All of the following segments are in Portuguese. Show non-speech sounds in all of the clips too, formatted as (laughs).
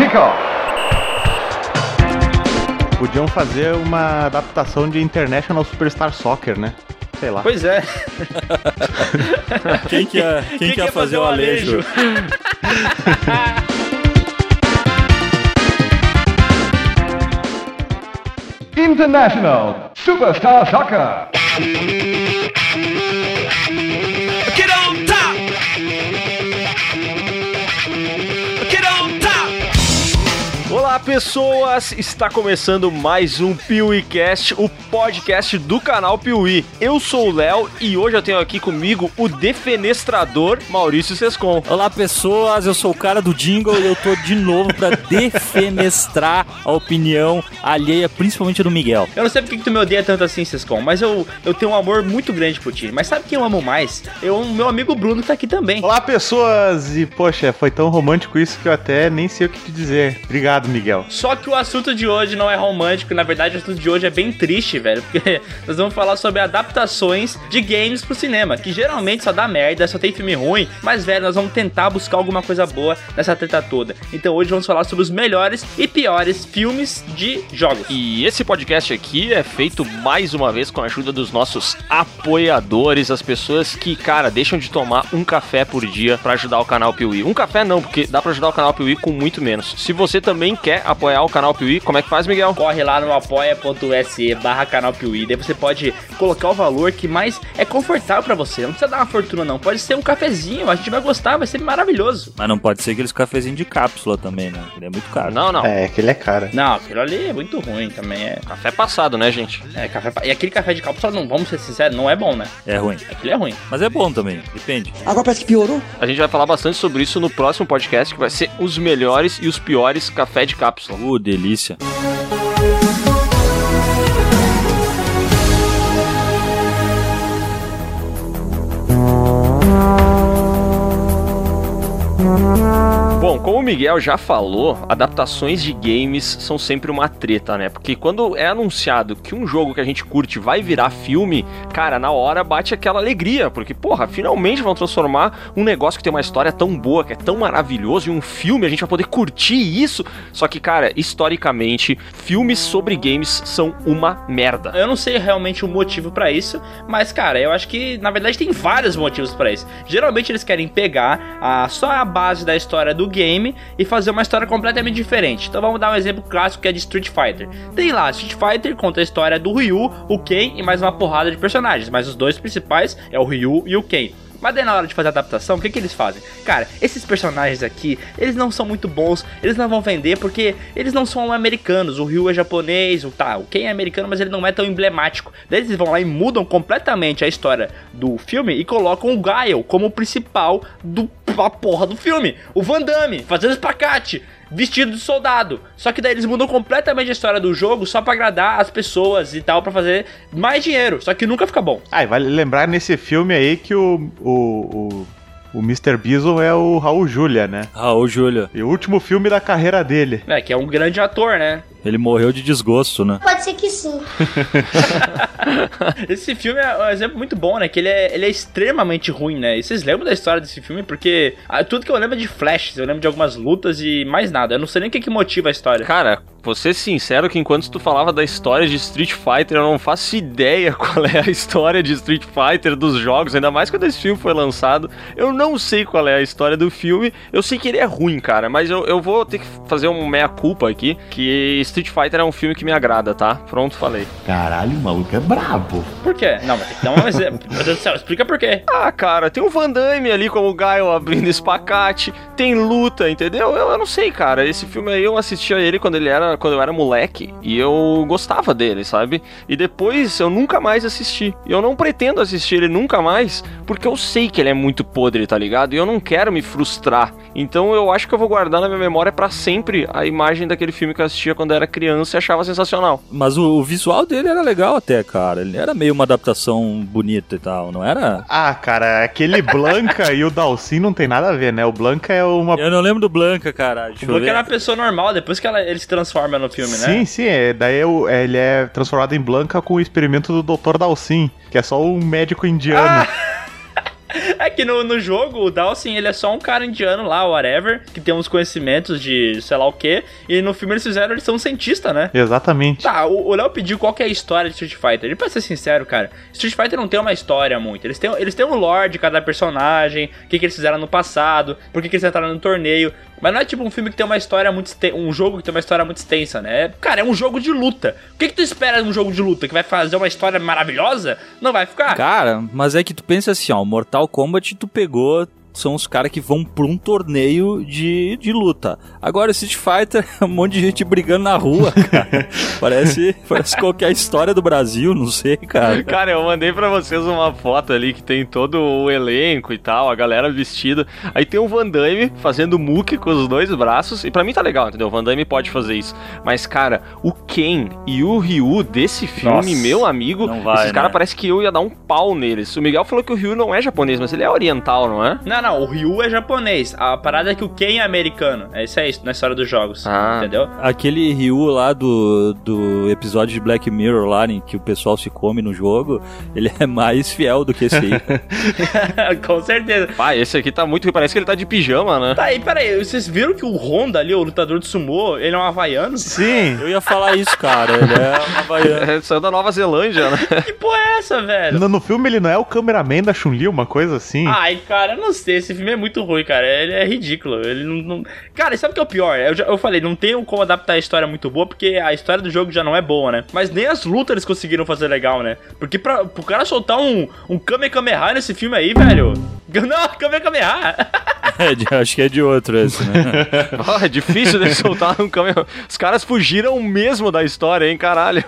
kickoff. Podiam fazer uma adaptação de International Superstar Soccer, né? Sei lá. Pois é. (laughs) Quem que ia, quem que ia fazer o Alejo? (laughs) International Superstar Soccer. Pessoas! Está começando mais um PeeWeeCast, o podcast do canal Piuí. Eu sou o Léo e hoje eu tenho aqui comigo o defenestrador Maurício Sescon. Olá, pessoas. Eu sou o cara do jingle e eu tô de novo pra (laughs) defenestrar a opinião alheia, principalmente do Miguel. Eu não sei porque que tu me odeia tanto assim, Sescon, mas eu, eu tenho um amor muito grande por ti. Mas sabe quem eu amo mais? Eu amo meu amigo Bruno que tá aqui também. Olá, pessoas! E, poxa, foi tão romântico isso que eu até nem sei o que te dizer. Obrigado, Miguel. Só que o assunto de hoje não é romântico, na verdade o assunto de hoje é bem triste, velho, porque (laughs) nós vamos falar sobre adaptações de games pro cinema, que geralmente só dá merda, só tem filme ruim, mas, velho, nós vamos tentar buscar alguma coisa boa nessa treta toda. Então hoje vamos falar sobre os melhores e piores filmes de jogos. E esse podcast aqui é feito mais uma vez com a ajuda dos nossos apoiadores, as pessoas que, cara, deixam de tomar um café por dia pra ajudar o canal Piuí. Um café não, porque dá pra ajudar o canal Piuí com muito menos. Se você também quer apoiar o canal Piuí, como é que faz, Miguel? Corre lá no apoia.se barra canal Piuí, daí você pode colocar o valor que mais é confortável pra você. Não precisa dar uma fortuna não, pode ser um cafezinho, a gente vai gostar, vai ser maravilhoso. Mas não pode ser aqueles cafezinhos de cápsula também, né? Ele é muito caro. Não, não. É, que ele é cara. Não, aquilo ali é muito ruim também, é... Café passado, né, gente? É, café... E aquele café de cápsula, não, vamos ser sinceros, não é bom, né? É ruim. Aquilo é ruim. Mas é bom também, depende. Agora parece que piorou. A gente vai falar bastante sobre isso no próximo podcast, que vai ser os melhores e os piores café de cápsula. Uh, delícia. Bom, como o Miguel já falou, adaptações de games são sempre uma treta, né? Porque quando é anunciado que um jogo que a gente curte vai virar filme, cara, na hora bate aquela alegria, porque, porra, finalmente vão transformar um negócio que tem uma história tão boa, que é tão maravilhoso, em um filme, a gente vai poder curtir isso. Só que, cara, historicamente, filmes sobre games são uma merda. Eu não sei realmente o motivo pra isso, mas cara, eu acho que na verdade tem vários motivos pra isso. Geralmente eles querem pegar a, só a base da história do game e fazer uma história completamente diferente. Então vamos dar um exemplo clássico que é de Street Fighter. Tem lá, Street Fighter conta a história do Ryu, o Ken e mais uma porrada de personagens, mas os dois principais é o Ryu e o Ken. Mas daí na hora de fazer a adaptação, o que, que eles fazem? Cara, esses personagens aqui, eles não são muito bons, eles não vão vender porque eles não são americanos. O Ryu é japonês, o tá, o Ken é americano, mas ele não é tão emblemático. Daí eles vão lá e mudam completamente a história do filme e colocam o Gaio como o principal do a porra do filme. O Van Damme fazendo espacate vestido de soldado. Só que daí eles mudam completamente a história do jogo só pra agradar as pessoas e tal, pra fazer mais dinheiro. Só que nunca fica bom. Ah, e vale lembrar nesse filme aí que o, o, o, o Mr. Bison é o Raul Julia, né? Raul Júlia. E o último filme da carreira dele. É, que é um grande ator, né? Ele morreu de desgosto, né? Pode ser que sim. (laughs) Esse filme é um exemplo muito bom, né? Que ele é, ele é extremamente ruim, né? E vocês lembram da história desse filme? Porque ah, tudo que eu lembro é de flashes, eu lembro de algumas lutas e mais nada. Eu não sei nem o que, que motiva a história. Cara, vou ser sincero que enquanto tu falava da história de Street Fighter, eu não faço ideia (laughs) qual é a história de Street Fighter dos jogos, ainda mais quando esse filme foi lançado. Eu não sei qual é a história do filme. Eu sei que ele é ruim, cara, mas eu, eu vou ter que fazer um meia-culpa aqui, que Street Fighter é um filme que me agrada, tá? Pronto, falei. Caralho, o maluco é brabo. Por quê? Não, mas tem que dar um exemplo. (laughs) Meu Deus do céu, explica por quê. Ah, cara, tem o Van Damme ali como o Gaio abrindo espacate, tem luta, entendeu? Eu, eu não sei, cara. Esse filme aí eu assistia ele quando ele era, quando eu era moleque e eu gostava dele, sabe? E depois eu nunca mais assisti. E eu não pretendo assistir ele nunca mais, porque eu sei que ele é muito podre, tá ligado? E eu não quero me frustrar. Então eu acho que eu vou guardar na minha memória pra sempre a imagem daquele filme que eu assistia quando eu era criança e achava sensacional. Mas o, o visual dele era legal até, cara. Ele era meio uma adaptação bonita e tal, não era? Ah, cara, aquele (laughs) Blanca e o Dalsin não tem nada a ver, né? O Blanca é uma. Eu não lembro do Blanca, cara. Deixa O eu Brook ver. era uma pessoa normal, depois que ela- ele se transforma no filme, né? Sim, sim, é, daí o- é, ele é transformado em Blanca com o experimento do Dr. Dalsin, que é só um médico indiano. (laughs) É que no, no jogo, o Dawson, ele é só um cara indiano lá, whatever, que tem uns conhecimentos de sei lá o quê. E no filme eles fizeram, eles são um cientista, né? Exatamente. Tá, o o Léo pediu qual que é a história de Street Fighter. E pra ser sincero, cara, Street Fighter não tem uma história muito. Eles têm, eles têm um lore de cada personagem, o que, que eles fizeram no passado, por que, que eles entraram no torneio. Mas não é tipo um filme que tem uma história muito extensa, um jogo que tem uma história muito extensa, né? É- Cara, é um jogo de luta. O que, que tu espera de um jogo de luta? Que vai fazer uma história maravilhosa? Não vai ficar. Cara, mas é que tu pensa assim, ó, Mortal Kombat tu pegou. São os caras que vão pra um torneio de, de luta. Agora, Street Fighter é (laughs) um monte de gente brigando na rua, (laughs) cara. parece, parece qualquer história do Brasil, não sei, cara. Cara, eu mandei pra vocês uma foto ali que tem todo o elenco e tal, a galera vestida. Aí tem o Van Damme fazendo muque com os dois braços. E pra mim tá legal, entendeu? O Van Damme pode fazer isso. Mas, cara, o Ken e o Ryu desse filme, Nossa, meu amigo, vai, esses né? caras parece que eu ia dar um pau neles. O Miguel falou que o Ryu não é japonês, mas ele é oriental, não é? Não, não, o Ryu é japonês. A parada é que o Ken é americano. É isso aí, na história dos jogos. Ah. Entendeu? Aquele Ryu lá do, do episódio de Black Mirror lá, em que o pessoal se come no jogo, ele é mais fiel do que esse aí. (laughs) Com certeza. Ah, esse aqui tá muito. Parece que ele tá de pijama, né? Tá aí, peraí, vocês viram que o Honda ali, o lutador de sumô, ele é um havaiano? Sim. Eu ia falar isso, cara. Ele é uma havaiana. (laughs) É, saiu da Nova Zelândia, né? (laughs) Que porra é essa, velho? No, no filme ele não é o cameraman da Chun-Li, uma coisa assim? Ai, cara, eu não sei, esse filme é muito ruim, cara. Ele é ridículo. Ele não. não- Cara, sabe o que é o pior? Eu, já- eu falei, não tem como adaptar a história muito boa, porque a história do jogo já não é boa, né? Mas nem as lutas eles conseguiram fazer legal, né? Porque pra, pro cara soltar um, um Kamehameha nesse filme aí, velho. (laughs) Não, Kamehameha! (laughs) É de- acho que é de outro esse, né? (laughs) Ó, é difícil de soltar um caminhão. Os caras fugiram mesmo da história, hein, caralho.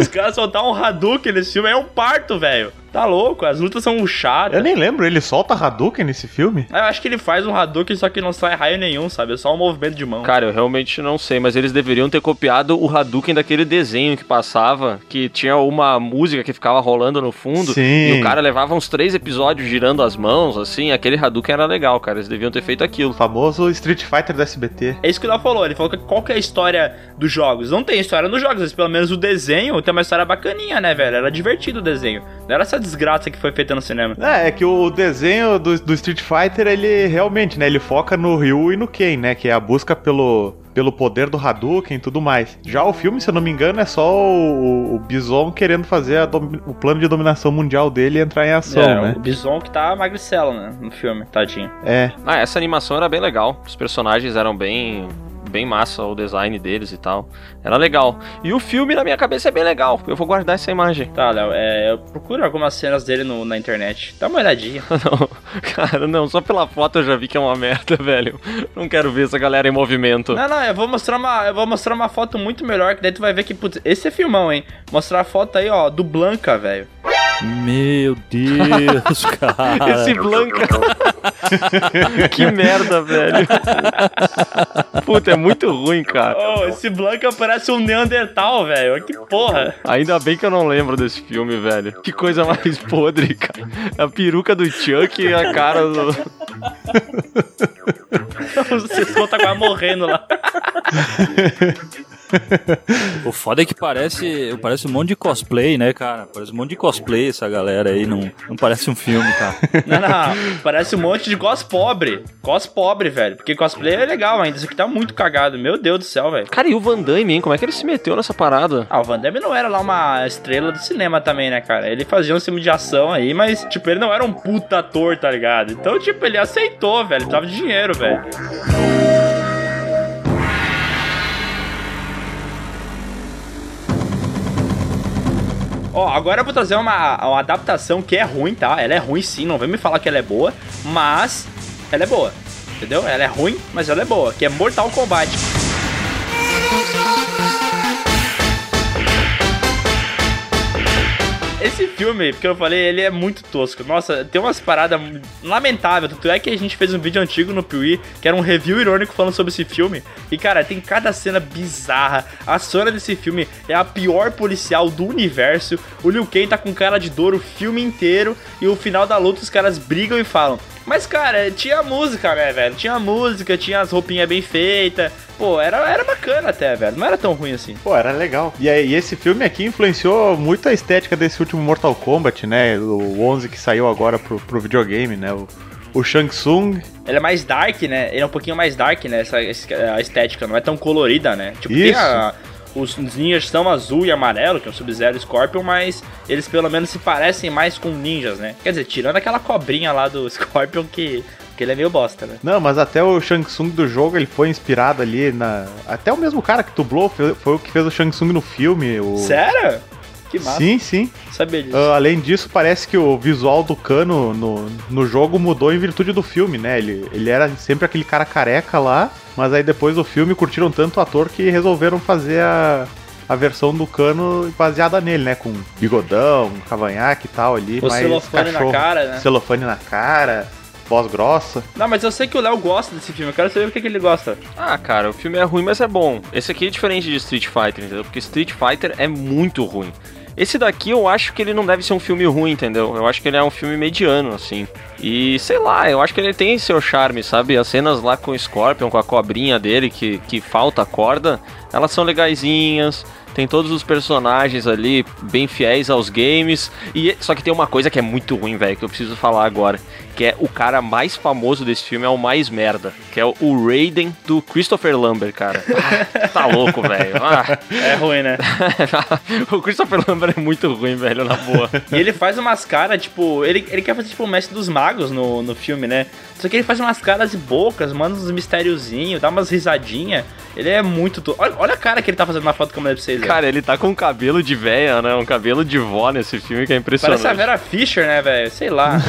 Os caras soltar um Hadouken nesse filme é um parto, velho. Tá louco, as lutas são chatas. Eu nem lembro, ele solta Hadouken nesse filme? Eu acho que ele faz um Hadouken, só que não sai raio nenhum, sabe? É só um movimento de mão. Cara, eu realmente não sei, mas eles deveriam ter copiado o Hadouken daquele desenho que passava, que tinha uma música que ficava rolando no fundo, Sim. e o cara levava uns três episódios girando as mãos, assim, aquele Hadouken era legal, cara, eles deviam ter feito aquilo. O famoso Street Fighter do SBT. É isso que o Léo falou, ele falou que qual que é a história dos jogos? Não tem história nos jogos, mas pelo menos o desenho tem uma história bacaninha, né, velho? Era divertido o desenho. Não era essa desgraça que foi feita no cinema. É, é que o desenho do, do Street Fighter, ele realmente, né, ele foca no Ryu e no Ken, né, que é a busca pelo, pelo poder do Hadouken e tudo mais. Já o filme, se eu não me engano, é só o, o Bison querendo fazer o plano de dominação mundial dele entrar em ação, é, né? o Bison que tá magricelo, né, no filme, tadinho. É, Ah, essa animação era bem legal, os personagens eram bem... Bem massa o design deles e tal. Era legal. E o filme, na minha cabeça, é bem legal. Eu vou guardar essa imagem. Tá, Léo, é, eu procuro algumas cenas dele no- na internet. Dá uma olhadinha. (laughs) Não, cara, não, só pela foto eu já vi que é uma merda, (laughs) velho. Não quero ver essa galera em movimento. Não, não, eu vou mostrar uma, eu vou mostrar uma foto muito melhor, que daí tu vai ver que, putz, esse é filmão, hein? Mostrar a foto aí, ó, do Blanca, velho. Meu Deus, (laughs) cara. Esse Blanca. que merda, velho. Puta, é muito ruim, cara. Oh, esse Blanca parece um Neandertal, velho. Que porra. Ainda bem que eu não lembro desse filme, velho. Que coisa mais (laughs) podre, cara. A peruca do Chuck e a cara do. (laughs) Vocês vão tá quase morrendo lá. (laughs) O foda é que parece, parece um monte de cosplay, né, cara? Parece um monte de cosplay essa galera aí, não, não parece um filme, cara. Não, não, parece um monte de cos pobre. Cos pobre, velho. Porque cosplay é legal ainda. Isso aqui tá muito cagado. Meu Deus do céu, velho. Cara, e o Van Damme, hein? Como é que ele se meteu nessa parada? Ah, o Van Damme não era lá uma estrela do cinema também, né, cara? Ele fazia um filme de ação aí, mas, tipo, ele não era um puta ator, tá ligado? Então, tipo, ele aceitou, velho. Ele tava de dinheiro, velho. Ó, agora eu vou trazer uma, uma adaptação que é ruim, tá? Ela é ruim sim, não vem me falar que ela é boa, mas ela é boa. Entendeu? Ela é ruim, mas ela é boa, que é Mortal Kombat. Esse filme, porque eu falei, ele é muito tosco. Nossa, tem umas paradas lamentáveis. Tanto é que a gente fez um vídeo antigo no Piuí, que era um review irônico falando sobre esse filme. E, cara, tem cada cena bizarra. A Sora desse filme é a pior policial do universo. O Liu Kang tá com cara de dor o filme inteiro. E o final da luta, os caras brigam e falam: Mas, cara, tinha música, né, velho? Tinha música, tinha as roupinhas bem feitas. Pô, era, era bacana até, velho. Não era tão ruim assim. Pô, era legal. E, aí, esse filme aqui influenciou muito a estética desse último Mortal Kombat, né? O 11 que saiu agora pro, pro videogame, né? O, o Shang Tsung. Ele é mais dark, né? Ele é um pouquinho mais dark, né? Essa, a estética não é tão colorida, né? Tipo, tem Isso. a- os, ninjas são azul e amarelo, que é o Sub-Zero e Scorpion, mas eles pelo menos se parecem mais com ninjas, né? Quer dizer, tirando aquela cobrinha lá do (laughs) Scorpion que, que ele é meio bosta, né? Não, mas até o Shang Tsung do jogo, ele foi inspirado ali na... Até o mesmo cara que dublou foi, foi o que fez o Shang Tsung no filme. O... Sério? Que massa. Sim, sim. Sabia disso. Ah, além disso, parece que o visual do Kano no, no jogo mudou em virtude do filme, né? Ele, ele era sempre aquele cara careca lá, mas aí depois do filme curtiram tanto o ator que resolveram fazer a, a versão do Kano baseada nele, né? Com bigodão, cavanhaque e tal ali. O mais celofane na cachorro. cara, né? Celofane na cara, voz grossa. Não, mas eu sei que o Léo gosta desse filme. Eu quero saber o que, que ele gosta. Ah, cara, o filme é ruim, mas é bom. Esse aqui é diferente de Street Fighter, entendeu? Porque Street Fighter é muito ruim. Esse daqui eu acho que ele não deve ser um filme ruim, entendeu? Eu acho que ele é um filme mediano, assim. E sei lá, eu acho que ele tem seu charme, sabe? As cenas lá com o Scorpion, com a cobrinha dele, que, que falta a corda, elas são legaisinhas. Tem todos os personagens ali bem fiéis aos games. E só que tem uma coisa que é muito ruim, velho, que eu preciso falar agora, que é o cara mais famoso desse filme é o mais merda, que é o- Raiden do Christopher Lambert, cara. Ah, (laughs) tá louco, velho. Ah, É ruim, né? (laughs) o Christopher Lambert é muito ruim, velho, na boa. E ele faz umas caras, tipo, ele, ele quer fazer tipo o mestre dos magos no, no filme, né? Só que ele faz umas caras e bocas, manda uns mistériozinhos, dá umas risadinhas. Ele é muito. To... Olha, olha a cara que ele tá fazendo na foto que eu mandei pra vocês. Cara, ele tá com um cabelo de véia, né? Um cabelo de vó nesse filme que é impressionante. Parece a Vera Fischer, né, velho? Sei lá.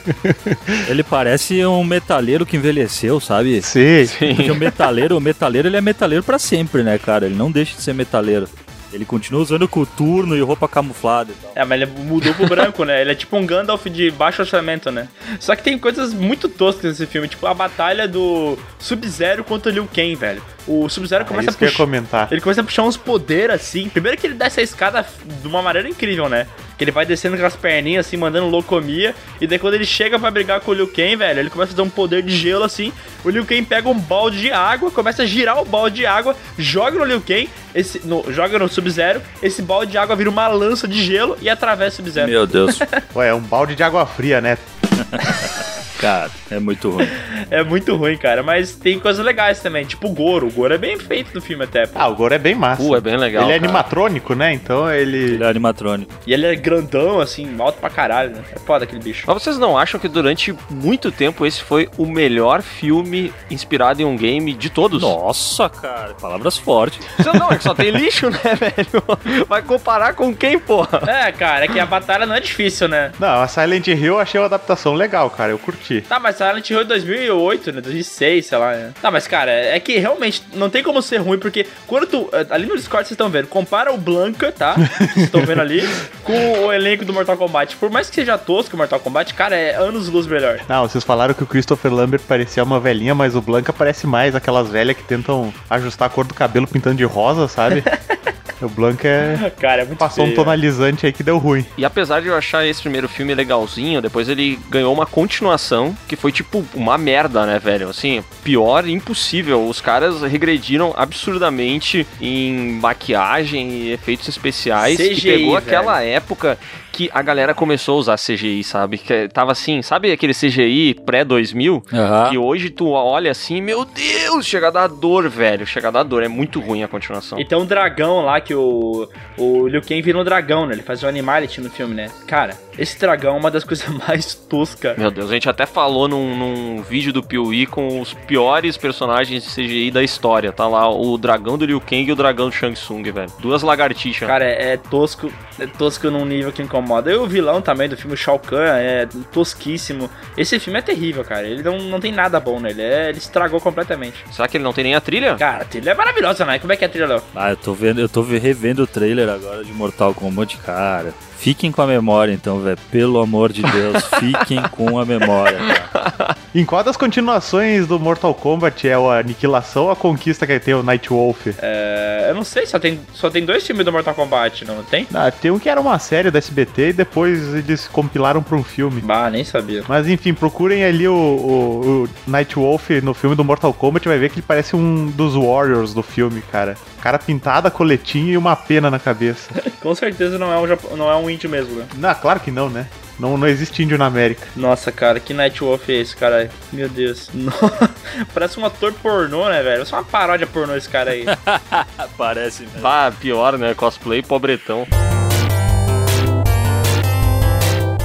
(laughs) Ele parece um metaleiro que envelheceu, sabe? Sim. Porque o metaleiro, o metaleiro, ele é metaleiro pra sempre, né, cara? Ele não deixa de ser metaleiro. Ele continua usando coturno e roupa camuflada e tal. É, mas ele mudou pro branco, né? Ele é tipo um Gandalf de baixo orçamento, né? Só que tem coisas muito toscas nesse filme, tipo a batalha do Sub-Zero contra o Liu Kang, velho. O Sub-Zero É começa a puxar. comentar. Ele começa a puxar uns poderes assim. Primeiro que ele desce a escada de uma maneira incrível, né? Que ele vai descendo com as perninhas assim, mandando locomia. E daí quando ele chega pra brigar com o Liu Kang, velho, ele começa a fazer um poder de gelo assim. O Liu Kang pega um balde de água, começa a girar o balde de água, joga no Liu Kang, esse, no- joga no Sub-Zero. Esse balde de água vira uma lança de gelo e atravessa o Sub-Zero. Meu Deus, (laughs) Ué, é um balde de água fria, né? (laughs) cara, é muito ruim. É muito ruim, cara. Mas tem coisas legais também, tipo o Goro. O Goro é bem feito no filme até. pô. Ah, o Goro é bem massa. Uh, é bem legal, Ele é cara. animatrônico, né? Então ele. Ele é animatrônico. E ele é grandão, assim, alto pra caralho, né? É foda aquele bicho. Mas vocês não acham que durante muito tempo esse foi o melhor filme inspirado em um game de todos? Nossa, cara, palavras fortes. Não, não, é que só tem lixo, né, (laughs) velho? Vai comparar com quem, porra? É, cara, é que a batalha não é difícil, né? Não, a Silent Hill eu achei uma adaptação legal, cara. Eu curti. Tá, mas Silent Hill é 2008, né? 2006, sei lá, né? Tá, mas cara, é que realmente não tem como ser ruim, porque quando tu. Ali no Discord vocês estão vendo, compara o Blanca, tá? Vocês estão vendo ali, (laughs) com o elenco do Mortal Kombat. Por mais que seja tosco o Mortal Kombat, cara, é anos luz melhor. Não, vocês falaram que o Christopher Lambert parecia uma velhinha, mas o Blanca parece mais aquelas velhas que tentam ajustar a cor do cabelo pintando de rosa, sabe? (laughs) o Blanca é... (laughs) Cara, é muito passou um feio. tonalizante aí que deu ruim. E apesar de eu achar esse primeiro filme legalzinho, depois ele ganhou uma continuação que foi tipo uma merda, né, velho? Assim, pior, impossível. Os caras regrediram absurdamente em maquiagem e efeitos especiais. CGI, que pegou velho. aquela época que a galera começou a usar CGI, sabe? Que tava assim, sabe aquele CGI pré-2000? Aham. Que hoje tu olha assim, meu Deus, chega a dar dor, velho. Chega a dar dor. É muito ruim a continuação. E tem um dragão lá que o, o Liu Kang vira um dragão, né? Ele faz um animality no filme, né? Cara, esse dragão é uma das coisas (laughs) mais toscas. Meu Deus, a gente até falou num, num vídeo do Piuí com os piores personagens de CGI da história. Tá lá o dragão do Liu Kang e o dragão do Shang Tsung, velho. Duas lagartixas. Cara, é, é tosco, é tosco num nível que incomoda. E o vilão também do filme Shao Kahn é tosquíssimo. Esse filme é terrível, cara. Ele não, não tem nada bom nele. É, ele estragou completamente. Será que ele não tem nem a trilha? Cara, a trilha é maravilhosa, né? Como é que é a trilha, Léo? Ah, eu tô vendo, eu tô revendo o trailer agora de Mortal Kombat, cara. Fiquem com a memória, então, velho. Pelo amor de Deus, (laughs) fiquem com a memória, cara. Em qual das continuações do Mortal Kombat é a aniquilação ou a conquista que tem o Nightwolf? É, eu não sei, só tem, só tem dois filmes do Mortal Kombat, não tem? Ah, tem um que era uma série da SBT e depois eles compilaram pra um filme. Bah, nem sabia. Mas enfim, procurem ali o, o, o Nightwolf no filme do Mortal Kombat, vai ver que ele parece um dos Warriors do filme, cara. Cara pintado, a coletinha e uma pena na cabeça. (laughs) Com certeza não é um, Jap- não é um índio mesmo, né? Não, claro que não, né? Não, não existe índio na América. Nossa, cara, que Nightwolf é esse, cara? Meu Deus. (laughs) Parece um ator pornô, né, velho? Parece uma paródia pornô esse cara aí. (laughs) Parece mesmo. Bah, pior, né? Cosplay pobretão.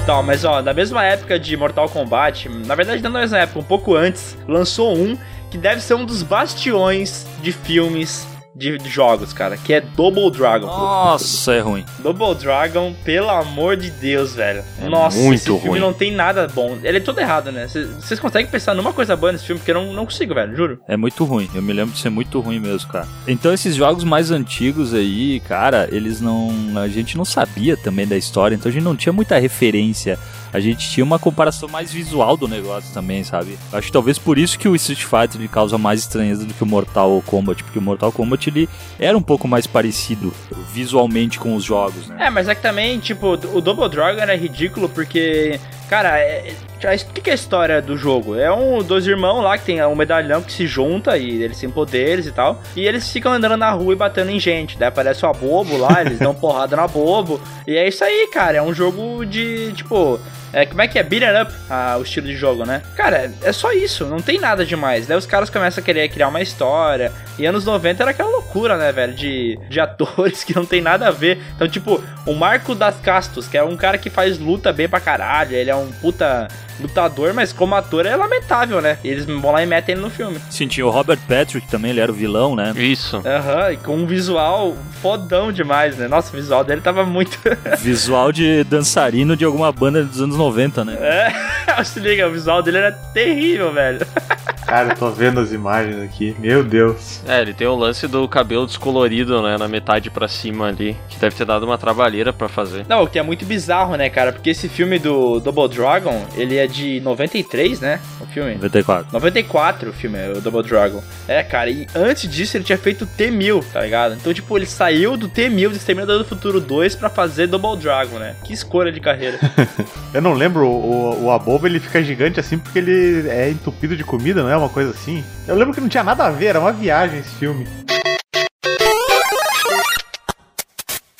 Então, mas ó, na mesma época de Mortal Kombat, na verdade não na mesma época, um pouco antes, lançou um que deve ser um dos bastiões de filmes de, de jogos, cara, que é Double Dragon. Nossa, é ruim. Double Dragon, pelo amor de Deus, velho. É Nossa, muito esse filme ruim. não tem nada bom. Ele é todo errado, né? Cês- Vocês conseguem pensar numa coisa boa nesse filme? Porque eu não, não consigo, velho, juro. É muito ruim. Eu me lembro de ser muito ruim mesmo, cara. Então esses jogos mais antigos aí, cara, eles não. A gente não sabia também da história, então a gente não tinha muita referência. A gente tinha uma comparação mais visual do negócio também, sabe? Acho que talvez por isso que o Street Fighter ele causa mais estranheza do que o Mortal Kombat, porque o Mortal Kombat ele era um pouco mais parecido visualmente com os jogos, né? É, mas é que também, tipo, o Double Dragon é ridículo porque, cara, é, é- o que, que é a história do jogo? É um dois irmãos lá que tem um medalhão que se junta e eles têm poderes e tal. E eles ficam andando na rua e batendo em gente. Daí aparece o Abobo lá, (laughs) eles dão porrada no Abobo. E é isso aí, cara. É um jogo de, tipo. É, como é que é? Beat it up, ah, o estilo de jogo, né? Cara, é só isso, não tem nada demais. Daí os caras começam a querer criar uma história. E anos 90 era aquela loucura, né, velho? De, de atores (laughs) que não tem nada a ver. Então, tipo, o Marco das Castos, que é um cara que faz luta bem pra caralho, ele é um puta lutador, mas como ator é lamentável, né? E eles vão lá e metem ele no filme. Sim, tinha o Robert Patrick também, ele era o vilão, né? Isso. Aham, e com um visual fodão demais, né? Nossa, o visual dele tava muito. (laughs) Visual de dançarino de alguma banda dos anos 90, né? é, (laughs) se liga, o visual dele era terrível, velho. (laughs) Cara, eu tô vendo as imagens aqui. Meu Deus. É, ele tem o lance do cabelo descolorido, né? Na metade pra cima ali. Que deve ter dado uma trabalheira pra fazer. Não, o que é muito bizarro, né, cara? Porque esse filme do Double Dragon, ele é de 93, né? O filme. 94. 94 o filme, o Double Dragon. É, cara, e antes disso ele tinha feito T-1000, tá ligado? Então, tipo, ele saiu do T-1000 do Exterminador do Futuro 2 pra fazer Double Dragon, né? Que escolha de carreira. (laughs) Eu não lembro, o, o Abobo ele fica gigante assim porque ele é entupido de comida, não é uma coisa assim? Eu lembro que não tinha nada a ver, era uma viagem esse filme.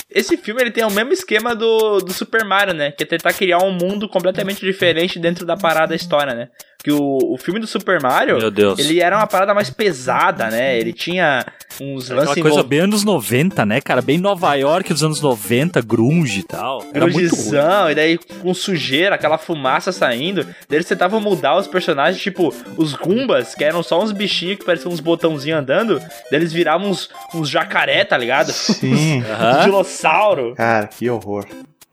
Esse filme ele tem o mesmo esquema do, do Super Mario, né? Que é tentar criar um mundo completamente diferente dentro da parada da história, né? Que o, o filme do Super Mario, Meu Deus. ele era uma parada mais pesada, né? Ele tinha uns lances coisa envol- bem anos 90, né, cara? Bem Nova York dos anos 90, grunge e tal. Era muito ruim. grungizão, e daí com sujeira, aquela fumaça saindo. Daí eles tentavam mudar os personagens, tipo, os Gumbas, que eram só uns bichinhos que pareciam uns botãozinhos andando. Daí eles viravam uns, uns jacaré, tá ligado? Sim. (laughs) Uns Aham. dinossauro. Cara, que horror.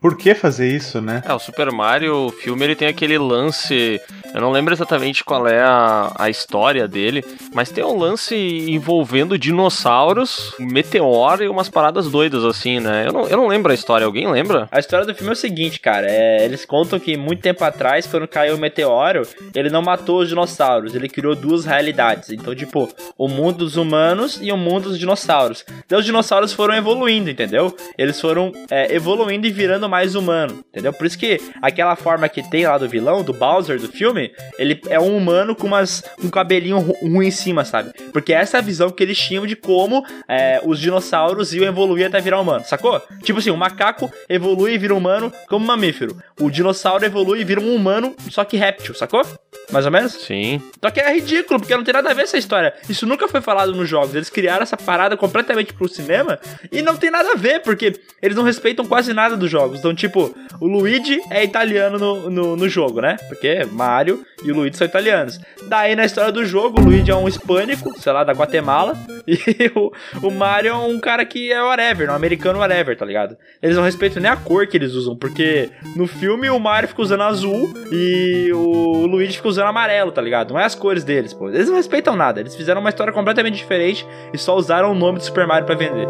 Por que fazer isso, né? É, o Super Mario, o filme, ele tem aquele lance. Eu não lembro exatamente qual é a, a história dele, mas tem um lance envolvendo dinossauros, um meteoro e umas paradas doidas assim, né? Eu não, eu não lembro a história, alguém lembra? A história do filme é o seguinte, cara. é, eles contam que muito tempo atrás, quando caiu o meteoro, ele não matou os dinossauros, ele criou duas realidades. Então, tipo, o mundo dos humanos e o mundo dos dinossauros. Então, os dinossauros foram evoluindo, entendeu? Eles foram é, evoluindo e virando mais humano, entendeu? Por isso que aquela forma que tem lá do vilão, do Bowser do filme, ele é um humano com umas um cabelinho ru- ruim em cima, sabe? Porque essa é a visão que eles tinham de como é, os dinossauros iam evoluir até virar humano, sacou? Tipo assim, o macaco evolui e vira humano como mamífero. O dinossauro evolui e vira um humano, só que réptil, sacou? Mais ou menos? Sim. Só que é ridículo, porque não tem nada a ver essa história. Isso nunca foi falado nos jogos. Eles criaram essa parada completamente pro cinema e não tem nada a ver, porque eles não respeitam quase nada dos jogos. Então, tipo, o Luigi é italiano no, no, no jogo, né? Porque Mario e o Luigi são italianos. Daí, na história do jogo, o Luigi é um hispânico, sei lá, da Guatemala, (laughs) e o, o Mario é um cara que é whatever, um americano whatever, tá ligado? Eles não respeitam nem a cor que eles usam, porque no filme o Mario fica usando azul e o Luigi fica usando amarelo, tá ligado? Não é as cores deles, pô. Eles não respeitam nada. Eles fizeram uma história completamente diferente e só usaram o nome do Super Mario pra vender.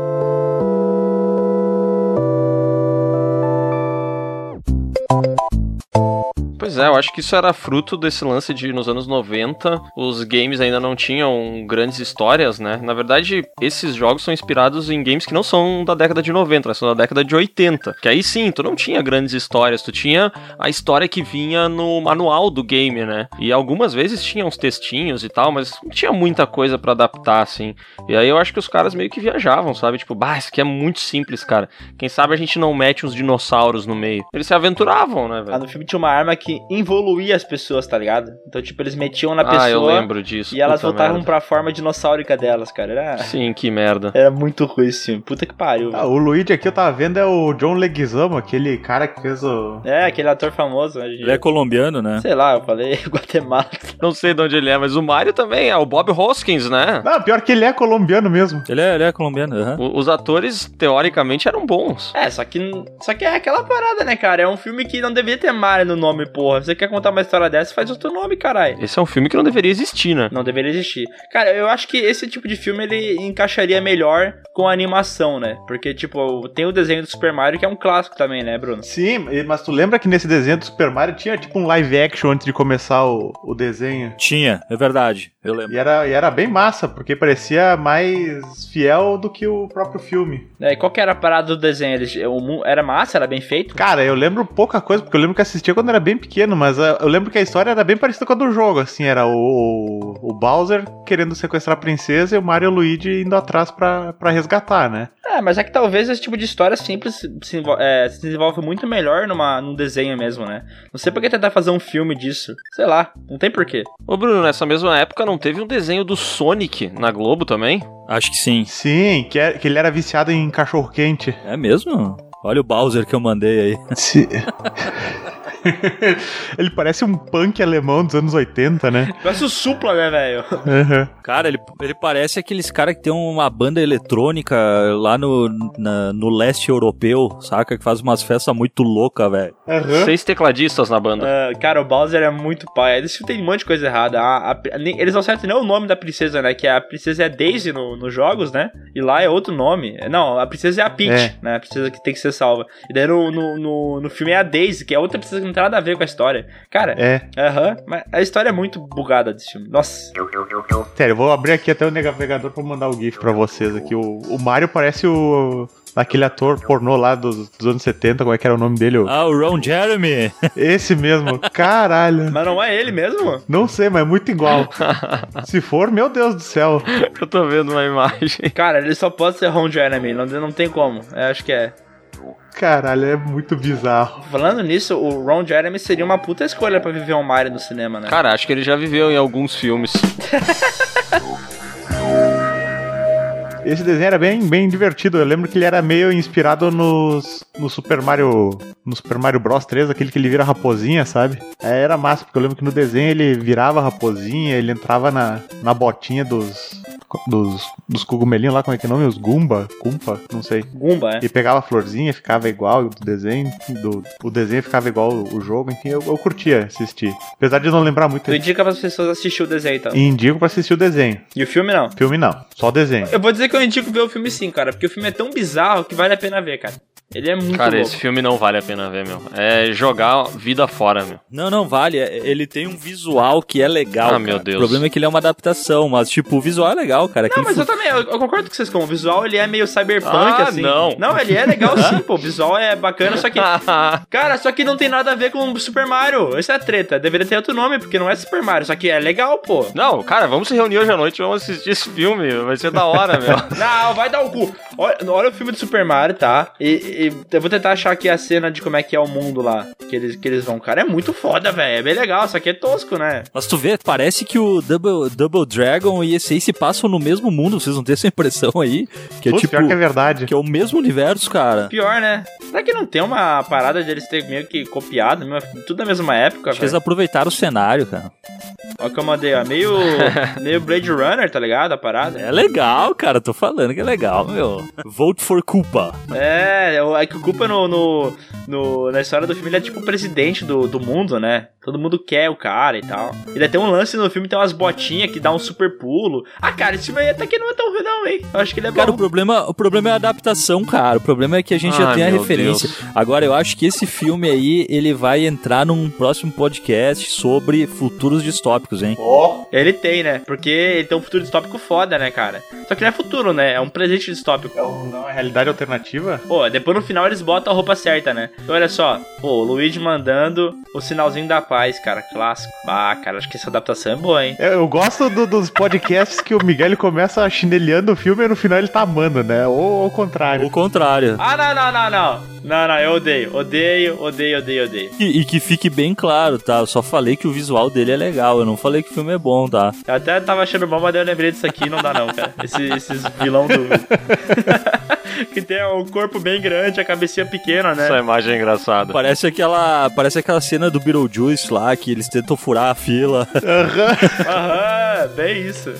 うん。Pois é, eu acho que isso era fruto desse lance de nos anos 90 os games ainda não tinham grandes histórias, né? Na verdade, esses jogos são inspirados em games que não são da década de 90, né? são da década de 80. Que aí sim, tu não tinha grandes histórias, tu tinha a história que vinha no manual do game, né? E algumas vezes tinha uns textinhos e tal, mas não tinha muita coisa pra adaptar, assim. E aí eu acho que os caras meio que viajavam, sabe? Tipo, bah, isso aqui é muito simples, cara. Quem sabe a gente não mete uns dinossauros no meio. Eles se aventuravam, né, Ah, velho? no filme tinha uma arma que involuía as pessoas, tá ligado? Então, tipo, eles metiam na pessoa Ah, eu lembro disso. e elas puta voltavam merda. pra forma dinossáurica delas, cara. Era, Sim, que merda. era muito ruim esse filme. Puta que pariu, Ah, o Luigi aqui eu tava vendo é o John Leguizamo, aquele cara que fez o. É, aquele ator famoso. né, Ele é colombiano, né? Sei lá, eu falei (laughs) Guatemala. Não sei de onde ele é, mas o Mario também é o Bob Hoskins, né? Não, pior que ele é colombiano mesmo. Ele é, ele é colombiano, aham. O- Os atores, teoricamente, eram bons. É, só que, só que é aquela parada, né, cara? É um filme que não devia ter Mario no nome, porra. Você quer contar uma história dessa, faz outro nome, caralho. Esse é um filme que não deveria existir, né? Não deveria existir. Cara, eu acho que esse tipo de filme ele encaixaria melhor com a animação, né? Porque, tipo, tem o desenho do Super Mario que é um clássico também, né, Bruno? Sim, mas tu lembra que nesse desenho do Super Mario tinha tipo um live action antes de começar o, o desenho? Tinha, é verdade. Eu lembro. E era, e era bem massa, porque parecia mais fiel do que o próprio filme. É, e qual que era a parada do desenho? Eles, o era massa, era bem feito? Cara, eu lembro pouca coisa, porque eu lembro que assistia quando era bem pequeno, mas ah, eu lembro que a história era bem parecida com a do jogo, assim, era o, o Bowser querendo sequestrar a princesa e o Mario e o Luigi indo atrás pra, pra resgatar, né? É, mas é que talvez esse tipo de história simples se, é, se desenvolve muito melhor numa, num desenho mesmo, né? Não sei por que tentar fazer um filme disso. Sei lá, não tem porquê. Ô, Bruno, nessa mesma época não teve um desenho do Sonic na Globo também? Acho que sim. Sim, que, é- que ele era viciado em cachorro-quente. É mesmo? Olha o Bowser que eu mandei aí. Se- (laughs) (laughs) ele parece um punk alemão dos anos 80, né? Parece o Supla, né, velho? Aham. Cara, ele, ele parece aqueles caras que tem uma banda eletrônica lá no, na- no leste europeu, saca? Que faz umas festas muito loucas, velho. Aham. Seis tecladistas na banda. Ah, cara, o Bowser é muito pai. Esse filme tem um monte de coisa errada. A- a- eles não acertam nem o nome da princesa, né? Que a princesa é Daisy no- nos jogos, né? E lá é outro nome. Não, a princesa é a Peach, É. né? A princesa que tem que ser salva. E daí no, no, no, no filme é a Daisy, que é outra princesa que não tem nada a ver com a história. Cara, É. aham. mas a história é muito bugada desse filme. Nossa. Sério, eu vou abrir aqui até o navegador pra mandar o GIF pra vocês aqui. O, o Mario parece o. Aquele ator pornô lá dos, dos anos 70, como é que era o nome dele? Ah, o Ron Jeremy. Esse mesmo, caralho. Mas não é ele mesmo? Não sei, mas é muito igual. (laughs) Se for, meu Deus do céu. Eu tô vendo uma imagem. Cara, ele só pode ser Ron Jeremy. Não, não tem como. Eu acho que é. Caralho, é muito bizarro. Falando nisso, o Ron Jeremy seria uma puta escolha pra viver um Mario no cinema, né? Cara, acho que ele já viveu em alguns filmes. (laughs) Esse desenho era bem, bem divertido. Eu lembro que ele era meio inspirado nos, no Super Mario. No Super Mario Bros 3, aquele que ele vira raposinha, sabe? É, era massa, porque eu lembro que no desenho ele virava raposinha, ele entrava na, na botinha dos. Dos, dos cogumelinhos lá, como é que é o nome? Os Gumba? Gumpa? Não sei. Gumba, é. E pegava a florzinha, ficava igual o desenho, do, o desenho ficava igual o jogo, enfim, eu, eu curtia assistir. Apesar de não lembrar muito. Tu indica pras pessoas assistir o desenho, então. E indico pra assistir o desenho. E o filme não. Filme não, só desenho. Eu vou dizer que eu indico ver o filme sim, cara, porque o filme é tão bizarro que vale a pena ver, cara. Ele é muito Cara, louco. esse filme não vale a pena ver, meu. É jogar vida fora, meu. Não, não vale. É- Ele tem um visual que é legal. Ah, cara. meu Deus. O problema é que ele é uma adaptação, mas, tipo, o visual é legal, cara. Não, Aquele mas fu- eu também, eu, eu concordo com vocês com o visual, ele é meio cyberpunk, Ah, assim. não. Não, ele é legal (laughs) sim, pô. O visual é bacana, só que. (laughs) Cara, só que não tem nada a ver com o Super Mario. Essa é a treta. Deveria ter outro nome, porque não é Super Mario. Só que é legal, pô. não, cara, vamos se reunir hoje à noite, vamos assistir esse filme. Vai ser da hora, meu. (laughs) Não, vai dar o cu. Olha, olha o filme do Super Mario, tá? E, e eu vou tentar achar aqui a cena de como é que é o mundo lá. Que eles, que eles vão. Cara, é muito foda, velho. É bem legal, só que é tosco, né? Mas tu vê, parece que o Double, Double Dragon e esse aí se passam no mesmo mundo. Vocês não têm essa impressão aí? Que é Putz, tipo. pior que é verdade. Que é o mesmo universo, cara. Pior, né? Será que não tem uma parada de eles terem meio que copiado, tudo na mesma época, Acho que eles velho? aproveitaram o cenário, cara. Olha o que eu mandei, ó. Meio, (laughs) meio Blade Runner, tá ligado? A parada. É legal, cara. Tô falando que é legal, meu. Vote for Culpa. É, é o- é que o Culpa no, no, no- na história do filme ele é tipo o presidente do, do mundo, né? Todo mundo quer o cara e tal. E daí tem um lance no filme, tem umas botinhas que dá um super pulo. Ah, cara, esse filme aí até que não é tão ruim, não, hein? Eu acho que ele é Cara, o bom. problema, o problema é a adaptação, cara. O problema é que a gente já tem a referência. Deus. Agora, eu acho que esse filme aí, ele vai entrar num próximo podcast sobre futuros distópicos, hein? Ele tem, né? Porque ele tem um futuro distópico foda, né, cara? Só que não é futuro, né? É um presente distópico. É uma realidade alternativa? Pô, depois no final eles botam a roupa certa, né? Então olha só, pô, o Luigi mandando o sinalzinho da paz, cara, clássico. Ah, cara, acho que essa adaptação é boa, hein? Eu, eu gosto do- dos podcasts que o Miguel ele começa chinelhando o filme e no final ele tá amando, né? Ou ao contrário. O contrário. Ah, não, não, não, não. Não, não, eu odeio. Odeio, odeio, odeio, odeio. E, e que fique bem claro, tá? Eu só falei que o visual dele é legal. Eu não falei que o filme é bom, tá? Eu até tava achando bom, mas eu lembrei disso aqui não dá não, cara. Esse, esses vilão do... (laughs) que tem o corpo bem grande, a cabecinha pequena, né? Essa imagem é engraçada. Parece aquela, parece aquela cena do Beetlejuice lá, que eles tentam furar a fila. (laughs) Aham, bem isso.